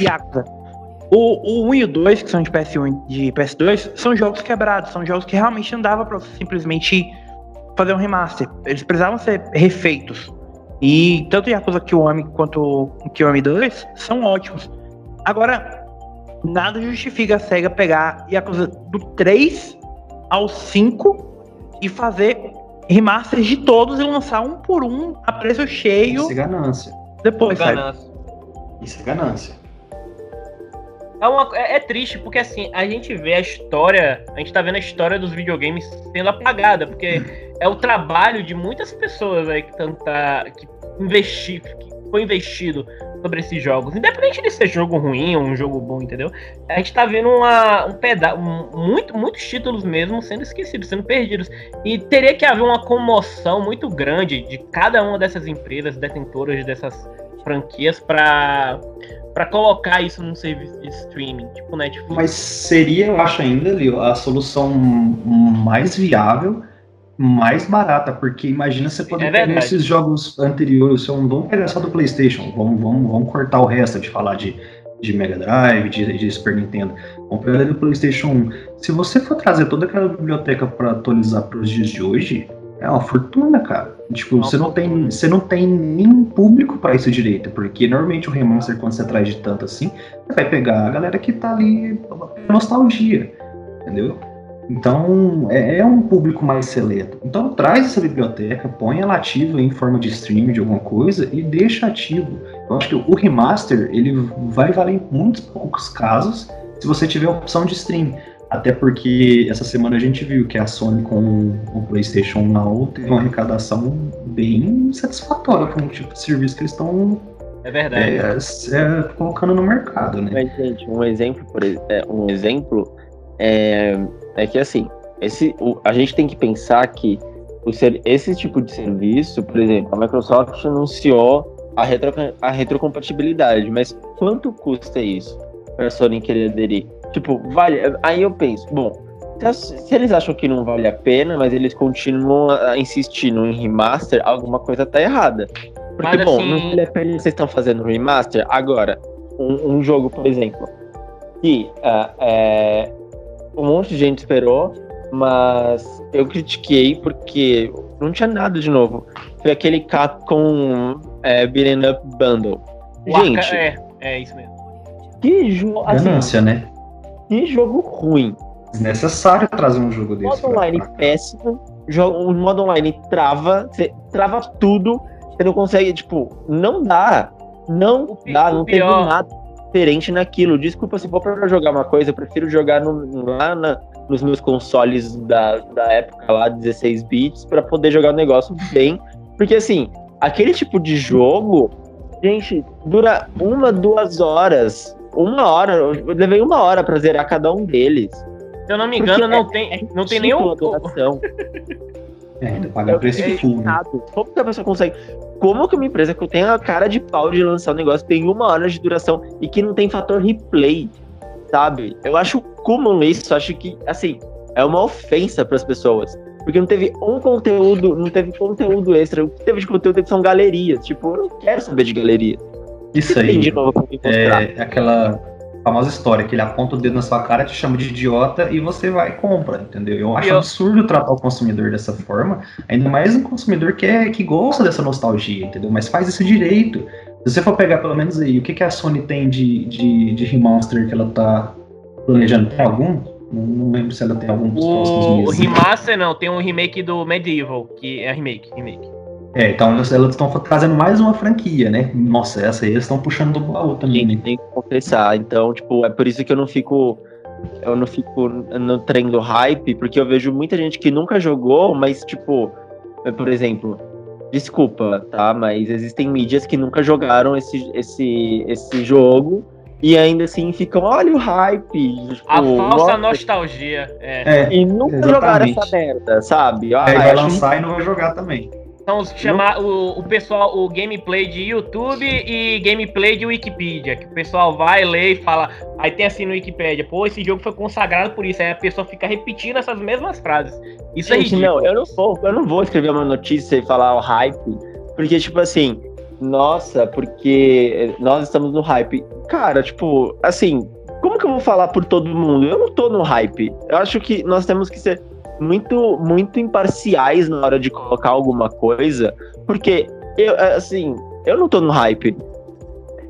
Yakuza. O, o 1 e o 2, que são de PS1 e de PS2, são jogos quebrados, são jogos que realmente não dava pra você simplesmente fazer um remaster. Eles precisavam ser refeitos. E tanto Yakuza Kiwami quanto o Kiwami 2 são ótimos. Agora, nada justifica a SEGA pegar Yakuza do 3 ao 5 e fazer remasters de todos e lançar um por um a preço cheio. Isso é ganância. Depois, ganância. Isso é ganância. É, uma, é, é, triste, porque assim, a gente vê a história, a gente tá vendo a história dos videogames sendo apagada, porque é o trabalho de muitas pessoas aí que tenta que investir, que foi investido sobre esses jogos. Independente de ser jogo ruim ou um jogo bom, entendeu? A gente tá vendo uma, um pedaço, um, muito, muitos títulos mesmo sendo esquecidos, sendo perdidos. E teria que haver uma comoção muito grande de cada uma dessas empresas detentoras dessas franquias para para colocar isso num serviço de streaming, tipo Netflix. Mas seria, eu acho ainda, Leo, a solução mais viável mais barata, porque imagina você poder é pegar esses jogos anteriores, um, vamos pegar só do Playstation, vamos, vamos, vamos cortar o resto de falar de, de Mega Drive, de, de Super Nintendo, vamos pegar do Playstation 1. Se você for trazer toda aquela biblioteca para atualizar para os dias de hoje, é uma fortuna, cara. Tipo, você não tem, você não tem nenhum público para isso direito, porque normalmente o remaster quando você traz de tanto assim, você vai pegar a galera que tá ali nostalgia, entendeu? Então, é, é, um público mais seleto. Então, traz essa biblioteca, põe ela ativa em forma de stream de alguma coisa e deixa ativo. Eu acho que o remaster, ele vai valer em muitos poucos casos se você tiver a opção de stream. Até porque essa semana a gente viu que a Sony com o PlayStation Now teve uma arrecadação bem satisfatória com o tipo de serviço que eles estão é verdade. É, é, colocando no mercado, né? Mas, gente, um exemplo, por, é, um exemplo é, é que assim, esse, o, a gente tem que pensar que o ser, esse tipo de serviço, por exemplo, a Microsoft anunciou a, retro, a retrocompatibilidade, mas quanto custa isso para a Sony querer aderir? Tipo, vale. Aí eu penso, bom, se, eles acham que não vale a pena, mas eles continuam a, a insistir no remaster, alguma coisa tá errada. Porque, mas, bom, assim... não vale a pena vocês estão fazendo remaster. Agora, um, um jogo, por exemplo, que uh, é, um monte de gente esperou, mas eu critiquei porque não tinha nada de novo. Foi aquele Capcom é, Beating Up Bundle. O gente. Arca... É, é isso mesmo. Que jogo. Assim, Ganância, né? Que jogo ruim. Desnecessário trazer um jogo desse. Modo online péssimo. Jogo, o modo online trava. Você trava tudo. Você não consegue, tipo, não dá. Não dá, não teve nada diferente naquilo. Desculpa, se for pra jogar uma coisa, eu prefiro jogar no, lá na, nos meus consoles da, da época lá, 16 bits, para poder jogar o negócio bem. Porque assim, aquele tipo de jogo, gente, dura uma, duas horas. Uma hora, eu levei uma hora pra zerar cada um deles. Se eu não me engano, não, é, tem, é não tem nenhum. É, ainda paga preço é, full. Né? Como que a pessoa consegue? Como que uma empresa que tem a cara de pau de lançar um negócio tem uma hora de duração e que não tem fator replay, sabe? Eu acho comum isso, acho que, assim, é uma ofensa para as pessoas. Porque não teve um conteúdo, não teve conteúdo extra. O que teve de conteúdo são galerias. Tipo, eu não quero saber de galerias. Isso aí. de novo. É aquela famosa história que ele aponta o dedo na sua cara, te chama de idiota e você vai e compra, entendeu? Eu acho Eu- absurdo tratar o consumidor dessa forma, ainda mais um consumidor que, é, que gosta dessa nostalgia, entendeu? Mas faz isso direito. Se você for pegar pelo menos aí, o que, que a Sony tem de, de, de remaster que ela tá planejando? Tem algum? Não, não lembro se ela tem algum dos próximos O, o meses. remaster não, tem um remake do Medieval, que é remake, remake. É, então elas estão trazendo mais uma franquia, né? Nossa, essa aí eles estão puxando do baú também, Tem, né? tem que confessar. Então, tipo, é por isso que eu não fico. Eu não fico no trem do hype, porque eu vejo muita gente que nunca jogou, mas, tipo, é, por exemplo, desculpa, tá? Mas existem mídias que nunca jogaram esse, esse, esse jogo e ainda assim ficam, olha o hype. Tipo, A falsa nossa, nostalgia. É. É, E nunca Exatamente. jogaram essa merda, sabe? Ah, aí vai lançar e não vai jogar também. Então, os chamar o, o pessoal, o gameplay de YouTube e gameplay de Wikipedia. Que o pessoal vai, lê e fala. Aí tem assim no Wikipedia, pô, esse jogo foi consagrado por isso. Aí a pessoa fica repetindo essas mesmas frases. Isso é Gente, ridículo. não, eu não vou, eu não vou escrever uma notícia e falar o hype, porque, tipo assim, nossa, porque nós estamos no hype. Cara, tipo, assim, como que eu vou falar por todo mundo? Eu não tô no hype. Eu acho que nós temos que ser muito, muito imparciais na hora de colocar alguma coisa, porque eu, assim, eu não tô no hype.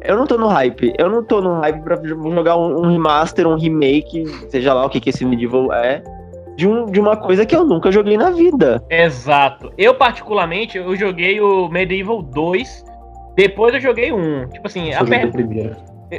Eu não tô no hype. Eu não tô no hype pra jogar um, um remaster, um remake, seja lá o que, que esse medieval é, de, um, de uma coisa que eu nunca joguei na vida. Exato. Eu, particularmente, eu joguei o Medieval 2. Depois eu joguei um. Tipo assim, joguei o primeiro.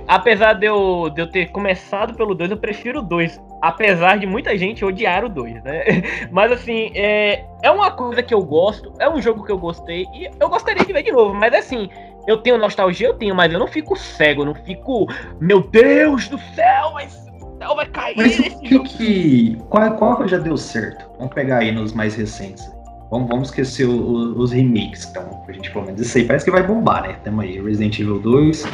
Apesar de eu, de eu ter começado pelo 2, eu prefiro o 2. Apesar de muita gente odiar o 2, né? Mas assim, é, é uma coisa que eu gosto, é um jogo que eu gostei e eu gostaria de ver de novo. Mas assim, eu tenho nostalgia, eu tenho, mas eu não fico cego, eu não fico, meu Deus do céu, mas o céu vai cair Mas o que que. Qual, qual já deu certo? Vamos pegar aí nos mais recentes. Vamos, vamos esquecer o- o- os remakes, então, pra gente pelo menos. Isso aí parece que vai bombar, né? Temos aí Resident Evil 2,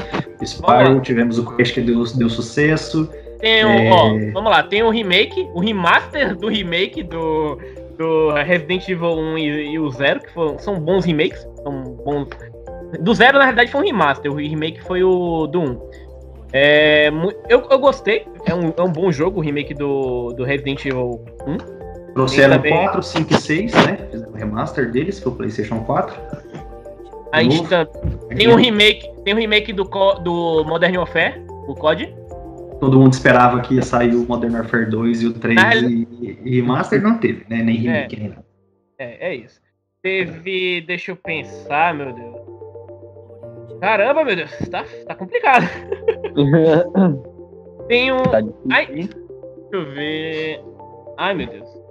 Spyro, tivemos o Crash que deu, deu sucesso. Tem o, É. ó, vamos lá, tem o remake, o remaster do remake do, do Resident Evil 1 e, e o 0, que foram, são bons remakes, são bons. Do 0, na verdade, foi um remaster, o remake foi o do 1. É, eu, eu gostei, é um, é um bom jogo o remake do, do Resident Evil 1. Trouxeram também. 4, 5 e 6, né? Fizeram o remaster deles pro PlayStation 4. A gente tá- tem um remake, tem um remake do, Co- do Modern Warfare, o COD. Todo mundo esperava que ia sair o Modern Warfare 2 e o 3 Na e, e remaster não teve, né? Nem remake, nem nada. É, é isso. Teve. Deixa eu pensar, meu Deus. Caramba, meu Deus, tá, tá complicado. Tem um. Tá Ai. Deixa eu ver. Ai, meu Deus.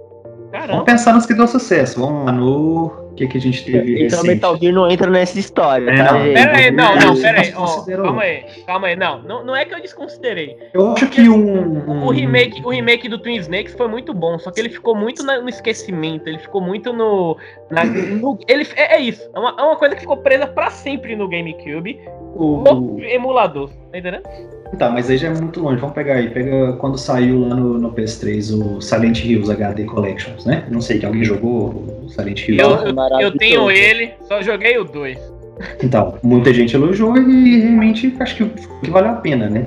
Vamos Caramba. pensar nos que deu sucesso. Vamos lá no. O que, que a gente teve Então recente? Metal Gear não entra nessa história, É, tá, não. Pera aí, não, não, pera aí. desconsiderou. calma aí, calma aí. Não, não, não é que eu desconsiderei. Eu acho que um. O remake, o remake do Twin Snakes foi muito bom, só que ele ficou muito na- no esquecimento, ele ficou muito no. na- no- ele, é, é isso, é uma, é uma coisa que ficou presa pra sempre no GameCube, O, no emulador, tá entendendo? Tá, mas aí já é muito longe. Vamos pegar aí. Pega quando saiu lá no, no PS3 o Silent Hills HD Collections, né? Não sei que alguém jogou o Silent Hills. Eu, eu, eu tenho ele, só joguei o 2. Então, muita gente elogiou e realmente acho que, que valeu a pena, né?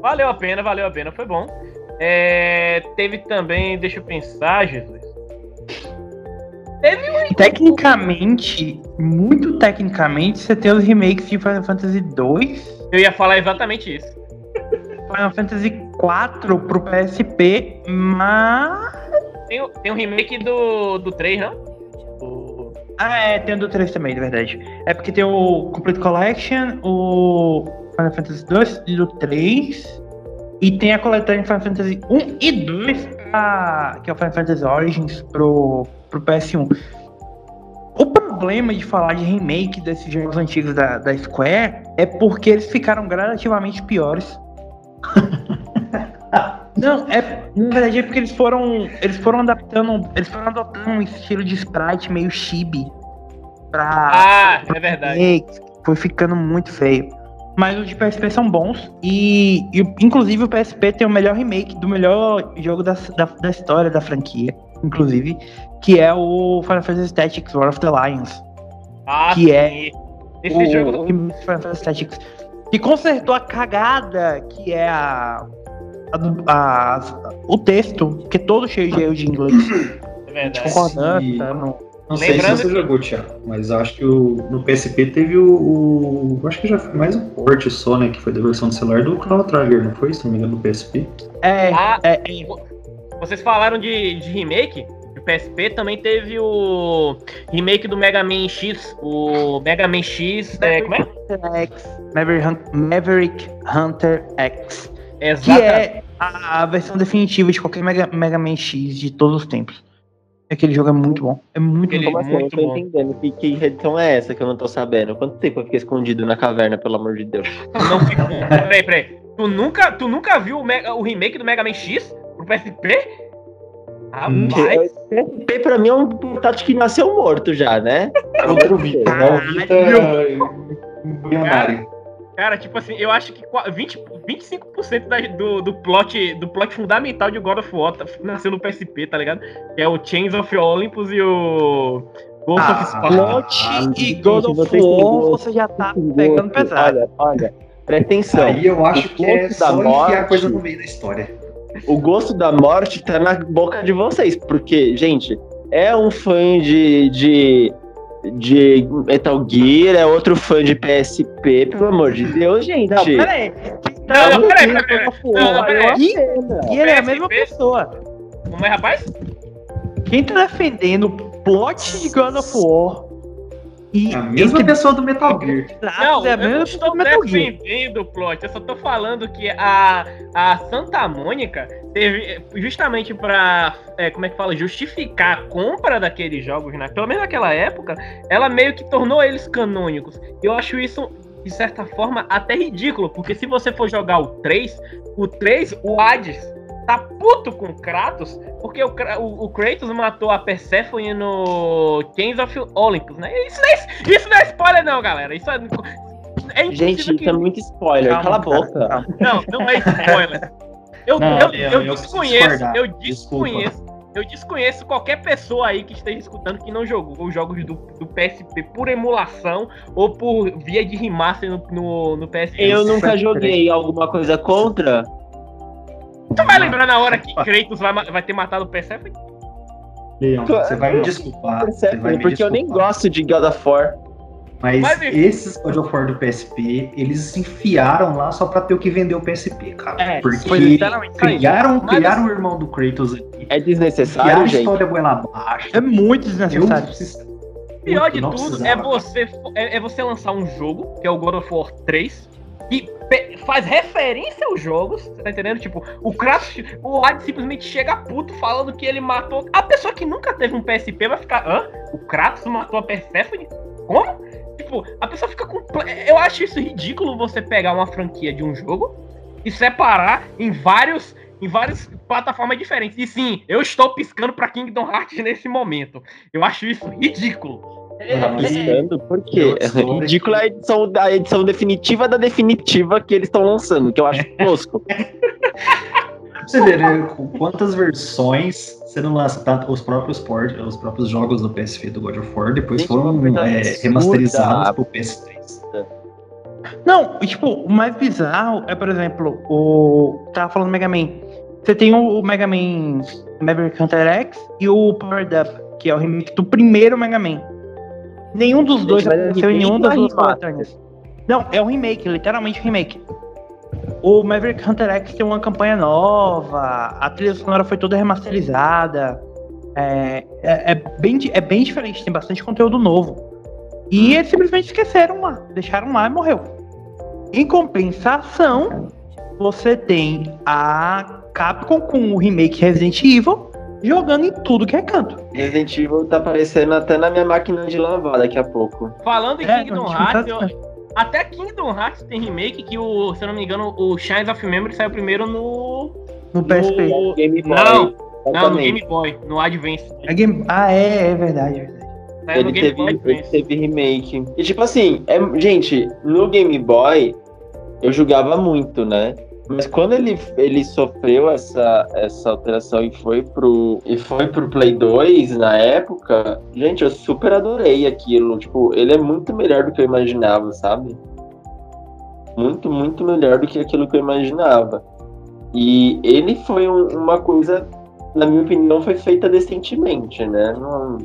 Valeu a pena, valeu a pena, foi bom. É, teve também, deixa eu pensar, Jesus. Teve um. Tecnicamente, muito tecnicamente, você tem os remakes de Final Fantasy 2, Eu ia falar exatamente isso. Final Fantasy 4 pro PSP, mas. Tem, o- tem um remake do, do 3, não? O- Ah, é, tem o do 3 também, de verdade. É porque tem o Complete Collection, o Final Fantasy 2 e do 3. E tem a coletânea Final Fantasy 1 e 2, pra- que é o Final Fantasy Origins pro, pro PS1. O problema de falar de remake desses jogos antigos da, da Square é porque eles ficaram gradativamente piores. Não, é, na verdade é porque eles foram, eles foram adaptando, eles foram adotando um estilo de sprite meio chibi pra Ah, é verdade. remakes, foi ficando muito feio. Mas os de PSP são bons e, e, inclusive o PSP tem o melhor remake do melhor jogo da, da, da história da franquia, inclusive, que é o Final Fantasy Tactics War of the Lions. Ah, que é sim. Esse o jogo. Final Fantasy Tactics. que consertou a cagada que é a, a- a- o texto, que é todo cheio de erro de inglês. É verdade. Concordando, tá? Não- Não sei Lembrando se você que- jogou, Thiago, mas acho que o, no PSP teve o, o- eu Acho que já foi mais um porte só, né? Que foi da versão do celular do Chrono Trigger, não foi? Se não me engano, no PSP. É, Ah, é, é. Vocês falaram de, de remake? PSP também teve o remake do Mega Man X. O Mega Man X. É, como é? Hunter X, Maverick, Hun- Maverick Hunter X, que Exatamente. é a, a versão definitiva de qualquer Mega, Mega Man X de todos os tempos. Aquele jogo é muito bom. É muito Aquele- bom. Assim? Eu tô bom. entendendo. Que, que edição é essa que eu não tô sabendo? Quanto tempo eu fiquei escondido na caverna, pelo amor de Deus? Não. Peraí, peraí. Tu nunca, tu nunca viu o, Mega- o remake do Mega Man X pro PSP? Rapaz. PSP pra mim é um portátil que nasceu morto já, né? É outro Vita, é o Vita milionário. Cara, tipo assim, eu acho que qua- 20, 25% da, do, do, plot, do plot fundamental de God of War tá- nasceu no PSP, tá ligado? Que é o Chains of Olympus e o Ghost of Ah, Sparta. Plot Ah, e gente, God of War, você já tá pegando pesado. Olha, olha, presta atenção. Aí eu acho que é só enfiar morte- coisa no meio da história. O gosto da morte tá na boca de vocês, porque, gente, é um fã de, de, de Metal Gear, é outro fã de PSP, pelo amor de Deus, gente. Não, peraí. Não, não, peraí, peraí, peraí. Não, não, peraí. E, e ele é a mesma pessoa. Como é, rapaz? Quem tá defendendo o plot de God of War e É a mesma entre pessoa do Metal Gear. Não, é a eu não mesma pessoa estou do Metal Gear. defendendo o plot, eu só tô falando que a, a Santa Mônica teve, justamente pra, é, como é que fala, justificar a compra daqueles jogos, né? pelo menos naquela época, ela meio que tornou eles canônicos. E eu acho isso, de certa forma, até ridículo, porque se você for jogar o 3, o 3, o Hades, tá puto com o Kratos, porque o, o, o Kratos matou a Persephone no Chains of Olympus, né? Isso não é, isso não é spoiler não, galera. Isso é, é Gente, impossível isso é muito spoiler. Calma, Cala a boca. Não, não é spoiler. Eu, Não, eu, eu eu desconheço, eu Desculpa. desconheço, eu desconheço qualquer pessoa aí que esteja escutando que não jogou os jogos do, do PSP por emulação ou por via de remaster no, no, no PSP. Eu nunca joguei alguma coisa contra. Tu vai lembrar na hora que Kratos vai, vai ter matado o Persephone? Leão, você vai me desculpar. Você vai me porque eu nem desculpar. gosto de God of War. Mas Mas, esses God of War do PSP, eles enfiaram lá só pra ter o que vender o PSP, cara. É, Porque criaram, Mas- criaram o irmão do Kratos ali. É Criaram desnecessário, a gente. história goela abaixo. É muito desnecessário. precis- Pior de tudo é você, é, é você lançar um jogo, que é o God of War 3, que pe- faz referência aos jogos, tá entendendo? Tipo, o Kratos, o Hades simplesmente chega puto falando que ele matou. A pessoa que nunca teve um PSP vai ficar, hã? O Kratos matou a Persephone? Como? Tipo, a pessoa fica com. Eu acho isso ridículo você pegar uma franquia de um jogo e separar em vários. Em várias plataformas diferentes. E sim, eu estou piscando pra Kingdom Hearts nesse momento. Eu acho isso ridículo. Tá Não, piscando, por quê? Sou- Ridícula a edição, a edição definitiva da definitiva que eles estão lançando, que eu acho tosco. Pra você ver né, quantas versões sendo lançadas, os próprios port, os próprios jogos do PSP do God of War depois Gente, foram é, remasterizados pro PS3. Não, tipo, o mais bizarro é, por exemplo, o. Tava falando do Mega Man. Você tem o Mega Man Maverick Hunter X e o Powered Up, que é o remake do primeiro Mega Man. Nenhum dos dois mas é apareceu em nenhum das é duas coletâneas. Não, é um remake, literalmente um remake. O Maverick Hunter X tem uma campanha nova, a trilha sonora foi toda remasterizada. É, é, é bem, é bem diferente, tem bastante conteúdo novo. E eles simplesmente esqueceram lá, deixaram lá e morreu. Em compensação, você tem a Capcom com o remake Resident Evil jogando em tudo que é canto. Resident Evil tá aparecendo até na minha máquina de lavar daqui a pouco. Falando em É, Kingdom Hearts, tipo, eu- até Kingdom Hearts tem remake que, o, se eu não me engano, o Shines of Memory saiu primeiro no. No PSP. no Game Boy. não, não, no. Game Boy, no Advance. É game- Ah, é, é verdade, é verdade. Saiu no Ele Game teve, Boy ele teve remake. E tipo assim, é, gente, no Game Boy eu jogava muito, né? Mas quando ele, ele sofreu essa, essa alteração e foi pro e foi pro Play 2 na época, gente, eu super adorei aquilo. Tipo, ele é muito melhor do que eu imaginava, sabe? Muito, muito melhor do que aquilo que eu imaginava. E ele foi um- uma coisa, na minha opinião, foi feita decentemente, né? Não-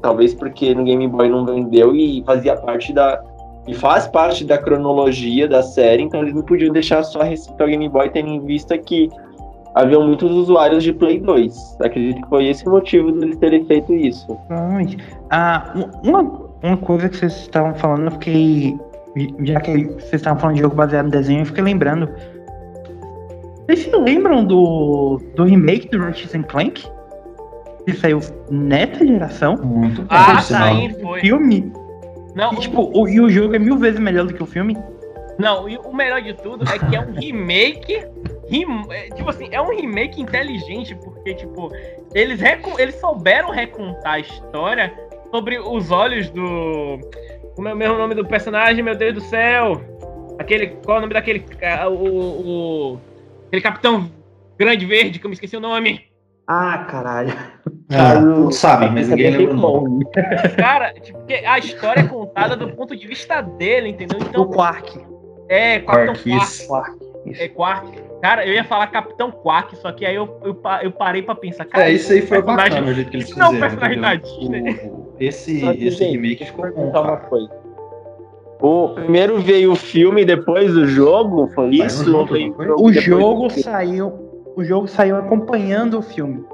talvez porque no Game Boy não vendeu e fazia parte da. E faz parte da cronologia da série, então eles não podiam deixar só restrito ao Game Boy, tendo em vista que haviam muitos usuários de Play 2. Acredito que foi esse o motivo deles terem feito isso. Ah, um- uma, uma coisa que vocês estavam falando, eu fiquei. Já que vocês estavam falando de jogo baseado no desenho, eu fiquei lembrando. Vocês se lembram do, do remake do Ratchet and Clank? Que saiu nessa geração? Muito bom, Ah, sinal. sim, foi. Filme? Não, E, tipo, o, e o jogo é mil vezes melhor do que o filme? Não, e o melhor de tudo é que é um remake. é, tipo assim, é um remake inteligente, porque, tipo, eles, recu- eles souberam recontar a história sobre os olhos do. Como é o mesmo nome do personagem, meu Deus do céu? Aquele. Qual é o nome daquele. O. o aquele capitão grande verde, que eu me esqueci o nome. Ah, caralho. Ah, todos sabem, mas ninguém lembra o nome. Cara, tipo, porque a história é contada do ponto de vista dele, entendeu? O Então, Quark. é, Capitão Quark, Quark. É Quark. Cara, eu ia falar Capitão Quark, só que aí eu, eu, pa- eu parei pra pensar. Cara, É, isso aí foi personagem- bacana o jeito que eles não é fizeram. personagem da? Disney. O- Esse, que, esse gente, remake ficou bom, uma coisa. O primeiro veio o filme depois do jogo? Foi isso? não foi? jogo O jogo do saiu. O jogo saiu acompanhando o filme.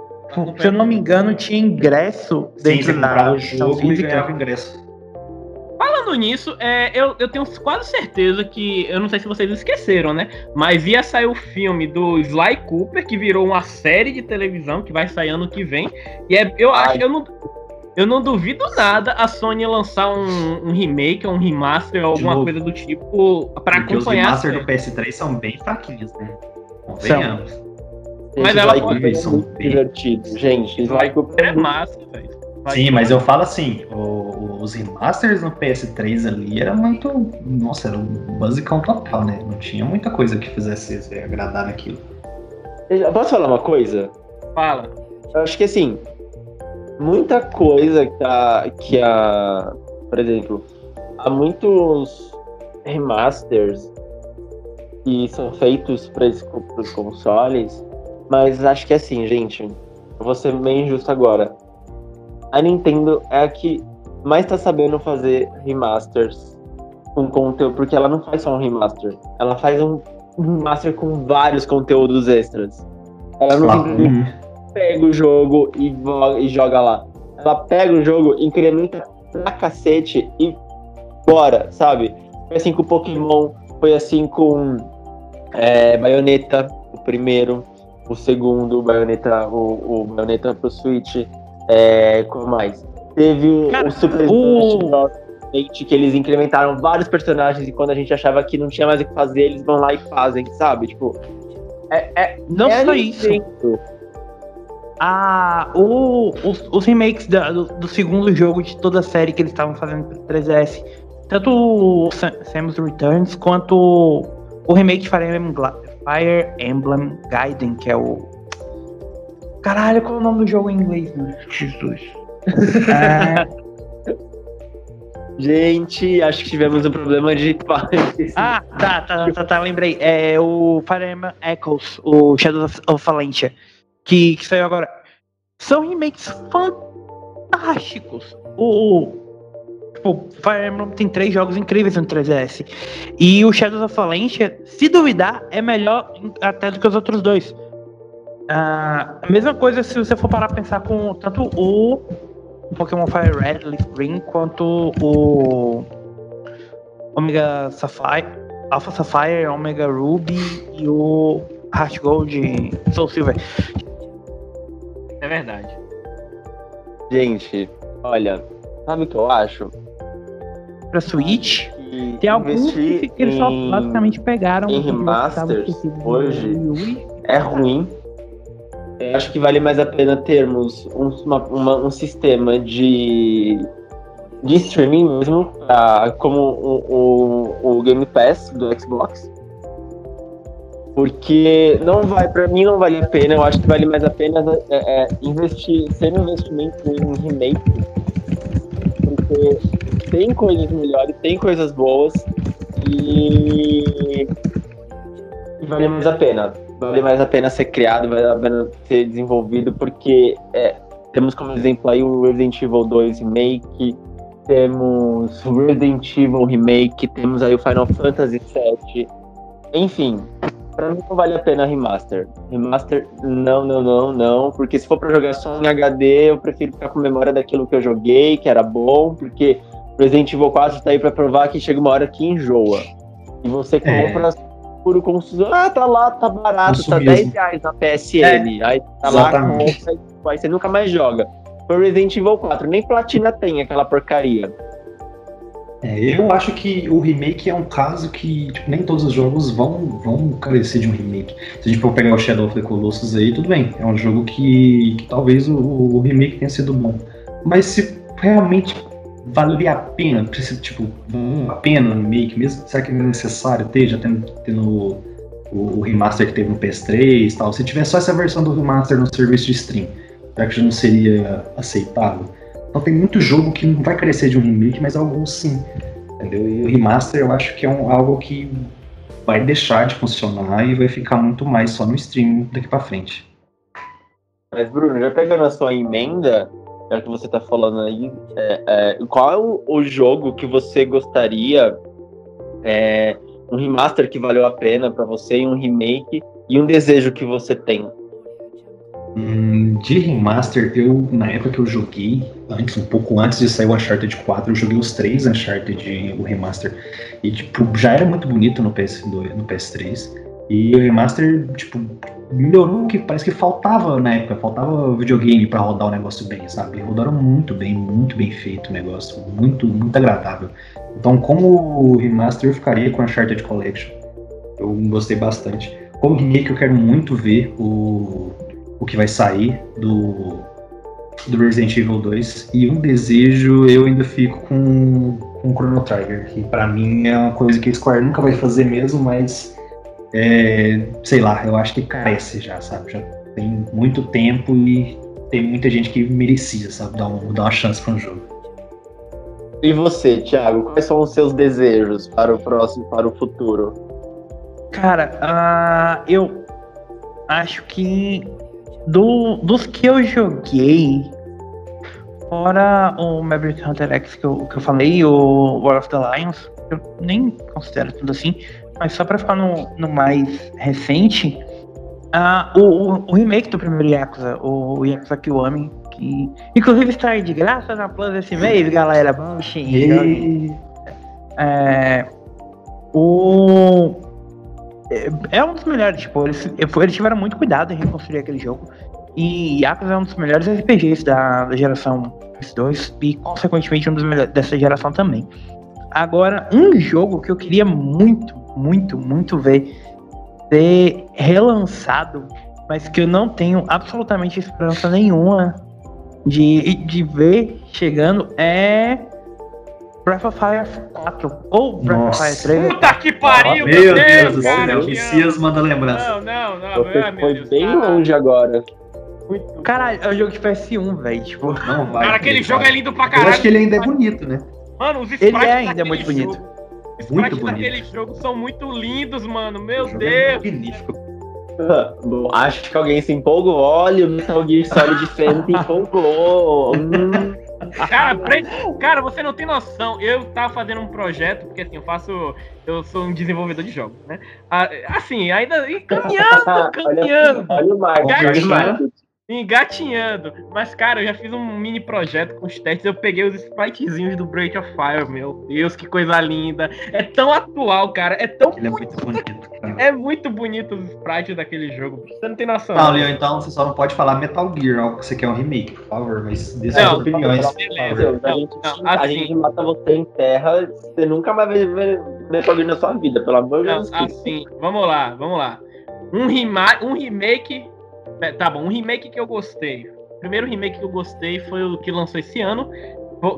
Se eu não me engano, tinha ingresso Sim, dentro você da o jogo e ganhava ingresso. Falando nisso, é, eu, eu tenho quase certeza que. Eu não sei se vocês esqueceram, né? Mas ia sair o filme do Sly Cooper, que virou uma série de televisão que vai sair ano que vem. E é, eu acho. Ai. Eu não, eu não duvido nada a Sony lançar um, um remake um remaster ou alguma novo. coisa do tipo os acompanhar. a remaster série. do PS3 são bem fraquinhos, né? Convenhamos. Gente, Mas ela Sly pode- Cooper é São muito divertido. Gente, Sly Cooper É massa, velho. Sim, mas eu falo assim, o- os remasters no PS3 ali era muito. Nossa, era um basicão total, né? Não tinha muita coisa que fizesse agradar naquilo. Posso falar uma coisa? Fala. Eu acho que assim, muita coisa que a, que a. Por exemplo, há muitos remasters que são feitos para os consoles, mas acho que assim, gente, eu vou ser meio injusto agora. A Nintendo é a que mais tá sabendo fazer remasters com conteúdo, porque ela não faz só um remaster, ela faz um remaster com vários conteúdos extras. Ela não pega o jogo e, e joga lá. Ela pega o jogo, incrementa pra cacete e bora, sabe? Foi assim com Pokémon, foi assim com é, Bayonetta, o primeiro, o segundo, Bayonetta, o, o Bayonetta pro Switch, é, como mais? Teve o, Cara, o Super o- Smash Bros. Que eles incrementaram vários personagens e quando a gente achava que não tinha mais o que fazer, eles vão lá e fazem, sabe? Tipo, é, é, Não é só isso. Nintendo. Ah, o, os, os remakes da- do, do segundo jogo de toda a série que eles estavam fazendo pro 3DS, tanto o Sa- Samus Returns quanto o, remake de Fire Emblem, Fire Emblem Gaiden, que é o. Caralho, qual é o nome do jogo em inglês, meu Jesus? É, Gente, acho que tivemos um problema de ah, tá, tá, tá, tá, lembrei. É o Fire Emblem Echoes, o Shadows of Valentia, que, que saiu agora. São remakes fantásticos. O, tipo, Fire Emblem tem três jogos incríveis no 3DS. E o Shadows of Valentia, se duvidar, é melhor até do que os outros dois. Ah, a mesma coisa se você for parar pra pensar com tanto o Pokémon Fire Red, Leaf Green, quanto o Omega Sapphire, Alpha Sapphire, Omega Ruby e o Heart Gold e Soul Silver. É verdade. Gente, olha, sabe o que eu acho? Pra Switch, tem alguns que, que eles só em- basicamente pegaram em remasters hoje é ruim. Eu acho que vale mais a pena termos um, uma- uma- um sistema de, de streaming mesmo, pra- como o, o, o Game Pass do Xbox. Porque não vai, pra mim não vale a pena, eu acho que vale mais a pena é, é, investir, ser um investimento em remake. Tem coisas melhores, tem coisas boas, E... vale mais a pena. Vale mais a pena ser criado, vale a pena ser desenvolvido, porque é, temos como exemplo aí o Resident Evil 2 Remake, temos Resident Evil Remake, temos aí o Final Fantasy VII. Enfim, pra mim não vale a pena remaster. Remaster, não, não, não, não. Porque se for pra jogar só em HD, eu prefiro ficar com memória daquilo que eu joguei, que era bom, porque Resident Evil 4 tá aí pra provar que chega uma hora que enjoa. E você É. compra por consumo. Ah, tá lá, tá barato, tá Consumismo. 10 reais na PSN. Aí tá lá, Exatamente. compra, aí você nunca mais joga. Foi Resident Evil 4, nem platina tem aquela porcaria. É, eu acho que o remake é um caso que tipo, nem todos os jogos vão, vão carecer de um remake. Se a gente for pegar o Shadow of the Colossus aí, tudo bem. É um jogo que, que talvez o, o remake tenha sido bom. Mas se realmente valeria a pena, precisa, tipo, a pena no remake mesmo, será que é necessário ter, já tendo, tendo o, o remaster que teve no PS3 e tal? Se tiver só essa versão do remaster no serviço de stream, será que já não seria aceitável? Então tem muito jogo que não vai crescer de um remake, mas alguns sim. Entendeu? E o remaster eu acho que é um- algo que vai deixar de funcionar e vai ficar muito mais só no stream daqui pra frente. Mas, Bruno, já pegando a sua emenda, já que você tá falando aí, é, é, qual é o, o jogo que você gostaria, é, um remaster que valeu a pena pra você, um remake, e um desejo que você tem? Hum, de remaster, eu, na época que eu joguei, antes, um pouco antes de sair o Uncharted 4, eu joguei os três Uncharted, o remaster. E, tipo, já era muito bonito no, PS2, no PS3. E o remaster, tipo, melhorou o que parece que faltava na época. Faltava videogame pra rodar o negócio bem, sabe? Rodaram muito bem, muito bem feito o negócio. Muito, muito agradável. Então, como remaster, eu ficaria com o Uncharted Collection. Eu gostei bastante. Como remake, eu quero muito ver o o que vai sair do, do Resident Evil 2. E um desejo eu ainda fico com, com Chrono Trigger, que pra mim é uma coisa que a Square nunca vai fazer mesmo, mas é, sei lá, eu acho que carece já, sabe? Já tem muito tempo e tem muita gente que merecia, sabe? Dar, um, dar uma chance pra um jogo. E você, Thiago, quais são os seus desejos para o próximo, para o futuro? Cara, ah, eu acho que do, dos que eu joguei, fora o Maverick Hunter X que eu, que eu falei, o War of the Lions, eu nem considero tudo assim, mas só pra ficar no, no mais recente, ah, o, o, o remake do primeiro Yakuza, o Yakuza Kiwami, que inclusive está aí de graça na Plus esse mês, galera. Baixem, joguem. É, o é- é um dos melhores, tipo, eles, eles tiveram muito cuidado em reconstruir aquele jogo. E Yakuza é um dos melhores RPGs da, da geração PS2 e, consequentemente, um dos melhores dessa geração também. Agora, um jogo que eu queria muito, muito, muito ver ser relançado, mas que eu não tenho absolutamente esperança nenhuma de, de ver chegando é Breath of Fire 4 ou Breath Nossa. of Fire 3. Puta que pariu, Meu Deus do cara, céu, que Cias manda lembrança. Não, não, não. Você ah, meu foi Deus, bem cara. longe agora. Muito Caralho, é um jogo de PS1, velho. Tipo, Não vai. Cara, aquele jogo é lindo pra Eu caralho. acho que ele ainda é bonito, né? Mano, os sprites ele é ainda muito bonito. jogo- Os Muito bonito. daquele jogo são muito lindos, mano. O Meu jogo é Deus. magnífico. Bom, acho que alguém se empolgou. Olha, o Metal Gear Solid Fan se empolgou. Hum, Cara, pre- cara, você não tem noção. Eu tava fazendo um projeto, porque assim, eu faço. Eu sou um desenvolvedor de jogos, né? Ah, Assim, ainda. e Caminhando, caminhando. olha. Olha o marketing. Engatinhando. Mas, cara, eu já fiz um mini projeto com os testes. Eu peguei os spritezinhos do Breath of Fire, meu Deus, que coisa linda. É tão atual, cara. É tão. Ele é muito bonito, cara. É muito bonito os sprites daquele jogo. Você não tem noção. Não, Leon, então você só não pode falar Metal Gear, algo que você quer um remake, por favor, mas dê suas Não, opiniões. beleza. favor. A gente, Não, a assim- gente mata você em terra, você nunca vai ver Metal Gear na sua vida, pelo amor de Não, Deus. assim, vamos lá, vamos lá. Um, rema um remake. Tá bom, um remake que eu gostei. O primeiro remake que eu gostei foi o que lançou esse ano.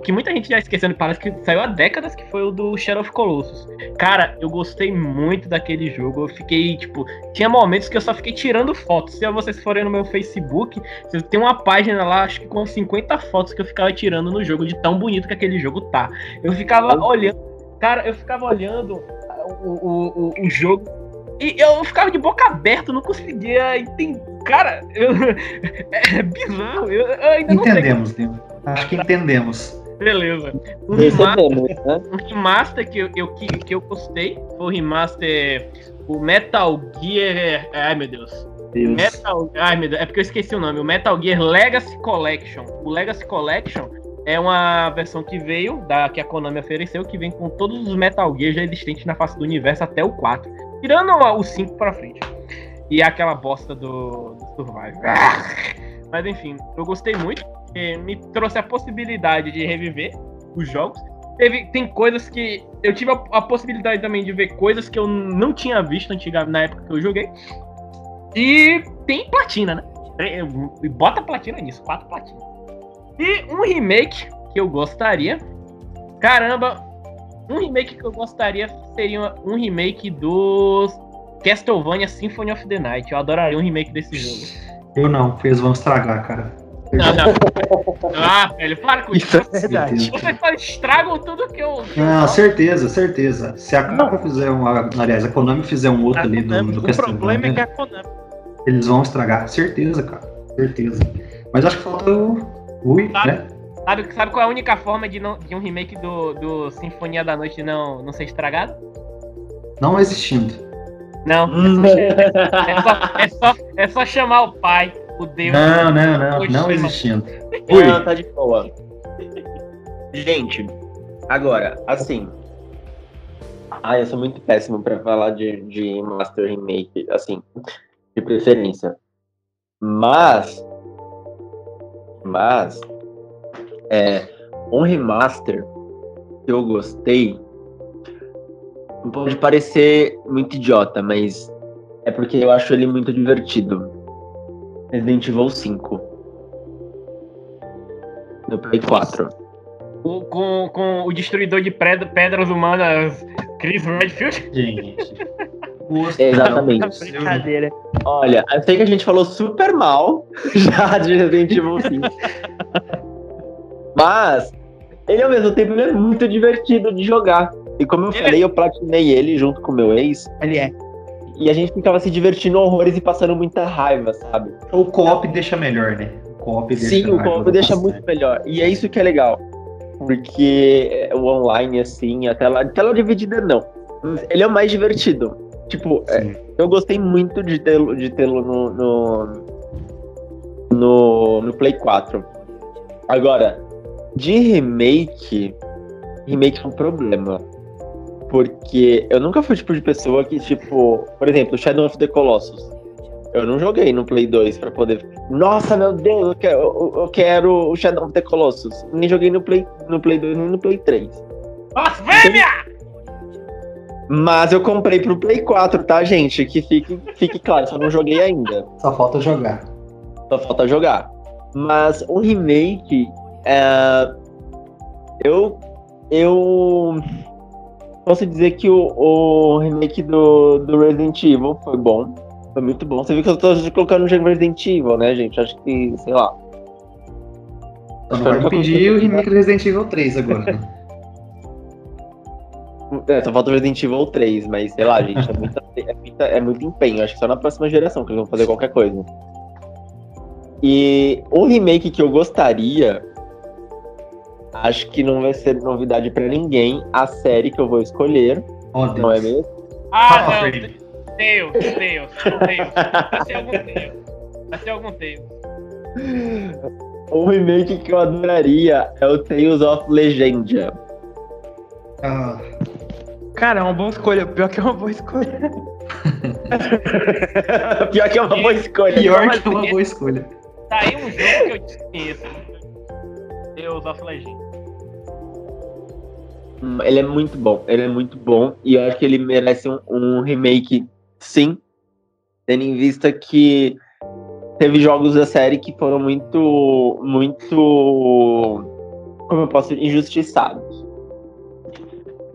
Que muita gente já esquecendo, parece que saiu há décadas, que foi o do Shadow of Colossus. Cara, eu gostei muito daquele jogo. Eu fiquei, tipo, tinha momentos que eu só fiquei tirando fotos. Se vocês forem no meu Facebook, vocês tem uma página lá, acho que com 50 fotos que eu ficava tirando no jogo, de tão bonito que aquele jogo tá. Eu ficava olhando, cara, eu ficava olhando o, o, o jogo. E eu ficava de boca aberta, não conseguia entender. Cara, eu, é bizarro. Eu, eu ainda não Entendemos, Nil. Acho que entendemos. Beleza. Um remaster, né? um remaster que, eu, eu, que, que eu gostei foi o remaster. O Metal Gear. Ai meu Deus. Deus. Metal. Ai meu Deus, é porque eu esqueci o nome. O Metal Gear Legacy Collection. O Legacy Collection é uma versão que veio, da, que a Konami ofereceu, que vem com todos os Metal Gear já existentes na face do universo até o 4. Tirando o 5 pra frente. E aquela bosta do, do Survive. Ah! Mas enfim, eu gostei muito. Me trouxe a possibilidade de reviver os jogos. Teve, tem coisas que. Eu tive a, a possibilidade também de ver coisas que eu não tinha visto antiga, na época que eu joguei. E tem platina, né? E Bota platina nisso, quatro platinas. E um remake que eu gostaria. Caramba, um remake que eu gostaria seria um remake dos Castlevania Symphony of the Night. Eu adoraria um remake desse jogo. Eu não, porque eles vão estragar, cara. Não, não. Ah, velho, para com isso. Isso é verdade. Vocês só estragam tudo que eu. que Não, falo. certeza, certeza. Se a Capcom fizer um. Aliás, a Konami fizer um outro ali do, do o problema é que Castlevania, a Konami. eles vão estragar. Certeza, cara. Certeza. Mas acho que falta o. Ui, Sabe? né? Sabe, sabe qual é a única forma de, não, de um remake do, do Sinfonia da Noite não, não ser estragado? Não existindo. Não. Hum. É só, é, só, é só chamar o pai, o Deus. Não, não, não. Não existindo. Ui. Não, tá de boa. Gente, agora, assim. Ah, eu sou muito péssimo pra falar de, de Master Remake, assim, de preferência. Mas. Mas. É. Um remaster que eu gostei. Pode parecer muito idiota, mas. É porque eu acho ele muito divertido. Resident Evil 5. No Play 4. O- com, com o destruidor de pedra- pedras humanas, Chris Redfield. Gente. Gosto, Exatamente. eu- Brincadeira. Olha, eu sei que a gente falou super mal já de Resident Evil 5. Mas, ele ao mesmo tempo ele é muito divertido de jogar. E como eu Ele é- falei, eu platinei ele junto com o meu ex. Ele é. E a gente ficava se divertindo horrores e passando muita raiva, sabe? O co-op deixa melhor, né? O co-op deixa Sim, o ajuda deixa bastante. muito melhor. E é isso que é legal. Porque o online, assim, a tela, a tela dividida não. Ele é o mais divertido. Tipo, é, eu gostei muito de tê-lo de tê-lo no, no, no, no Play 4. Agora, de remake, remake é um problema. Porque eu nunca fui o tipo de pessoa que, tipo, por exemplo, Shadow of the Colossus. Eu não joguei no Play 2 pra poder. Nossa, meu Deus, eu quero, eu, eu quero o Shadow of the Colossus. Nem joguei no Play, no Play 2 nem no Play 3. Blasfêmia! Mas eu comprei pro Play 4, tá, gente? Que fique, fique claro, só não joguei ainda. Só falta jogar. Só falta jogar. Mas um remake. é, eu. Eu. Posso dizer que o, o remake do, do Resident Evil foi bom. Foi muito bom. Você viu que eu tô colocando no Resident Evil, né, gente? Acho que, sei lá. Vai impedir o remake do Resident Evil 3 agora. né? É, só falta o Resident Evil 3, mas sei lá, gente, é, muita- é muita- é muito empenho. Acho que só na próxima geração que eles vão fazer qualquer coisa. E um remake que eu gostaria, acho que não vai ser novidade pra ninguém, a série que eu vou escolher, Ó, não é mesmo? Ah, Papa não. Deus, Deus, Deus. Vai ser algum Deus. Vai ser algum Deus. Um remake que eu adoraria é o Tales of Legendia. Ah, Cara, é uma boa escolha. Pior que é uma boa escolha. Pior que é uma boa escolha. pior que uma esse- boa escolha. Tá aí um jogo que eu desconheço. Deus of Legend. Ele é muito bom, ele é muito bom e eu acho que ele merece um, um remake, sim, tendo em vista que teve jogos da série que foram muito, muito, como eu posso dizer, injustiçados.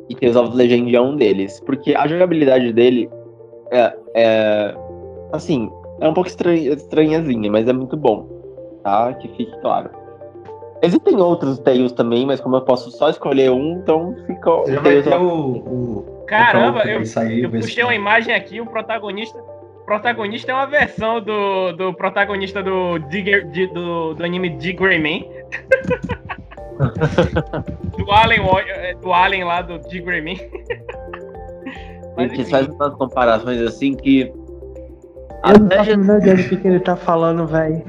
E Tales of Legend é um deles, porque a jogabilidade dele é, é assim, é um pouco estranha, estranhazinha, mas é muito bom, tá? Que fique claro. Existem outros Tails também, mas como eu posso só escolher um, então fica o Já vai Tails ter of- o, o- Caramba, o eu, sair, eu puxei uma imagem aqui, o protagonista. O protagonista é uma versão do, do protagonista do, Digger, de- do, do anime de Greyman. do Alien, eh, do Alien lá do de Greyman. Mas Gente, faz umas comparações assim que. Eu não faço a ideia do que, que ele tá falando, velho.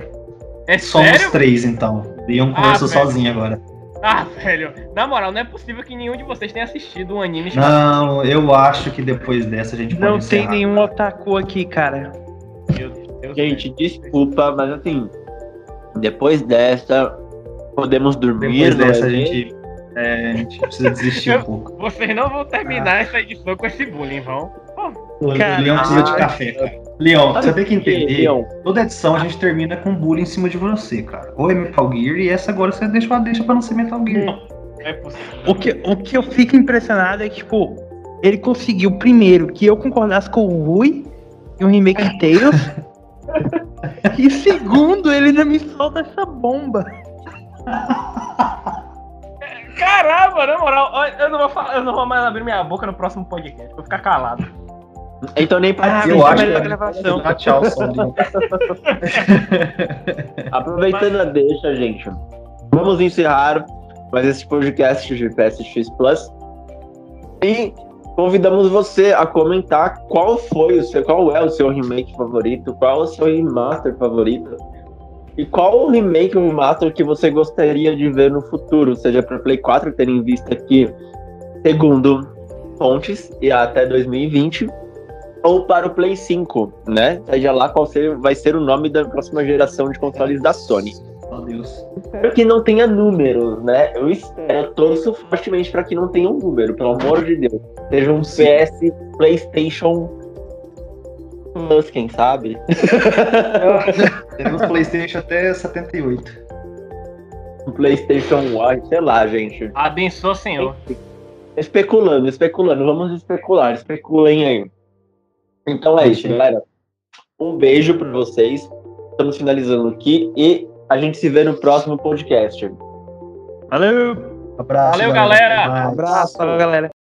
É Somos sério? três, então. Leon Ah, conversou velho. sozinho agora. Ah, velho. Na moral, não é possível que nenhum de vocês tenha assistido um anime chamado. Não, eu acho que depois dessa a gente pode Não tem nenhum otaku aqui, cara. Meu Deus Gente, desculpa, mas assim, depois dessa, podemos dormir. Depois dessa a é gente, é, a gente precisa desistir um pouco. Vocês não vão terminar essa edição com esse bullying, vão? O Caralho. Leon precisa de café, cara. Leon, você tem que entender. Leon, Toda edição a gente termina com bullying em cima de você, cara. Ou é Metal Gear e essa agora você deixa, deixa pra não ser Metal Gear. Não é possível. O que, o que eu fico impressionado é que, tipo, ele conseguiu, primeiro, que eu concordasse com o Rui em um remake de Tales. e segundo, ele ainda me solta essa bomba. Caramba, na moral, eu não, vou falar, eu não vou mais abrir minha boca no próximo podcast. Vou ficar calado. Então nem Ah, participa. eu mas acho que gravação. Tchau, Leon. Aproveitando a deixa, gente, vamos encerrar mais esse podcast de PSX Plus. E convidamos você a comentar qual foi o seu, qual é o seu remake favorito, qual é o seu remaster favorito. E qual o remake ou remaster que você gostaria de ver no futuro, seja para Play 4, tendo em vista que, segundo fontes, e até 2020, ou para o Play 5, né? Seja lá qual ser, vai ser o nome da próxima geração de consoles da Sony. Meu Deus. Espero que não tenha números, né? Eu espero, eu torço fortemente para que não tenha um número, pelo amor de Deus. Seja um Sim. PS, PlayStation Plus, quem sabe? Temos Playstation até 78. Um PlayStation One, sei lá, gente. Abençoa, senhor. Especulando, especulando, vamos especular, especulem aí. Então é isso, galera. Um beijo para vocês. Estamos finalizando aqui e a gente se vê no próximo podcast. Valeu! Abraço. Valeu, galera. Até mais. Abraço, galera.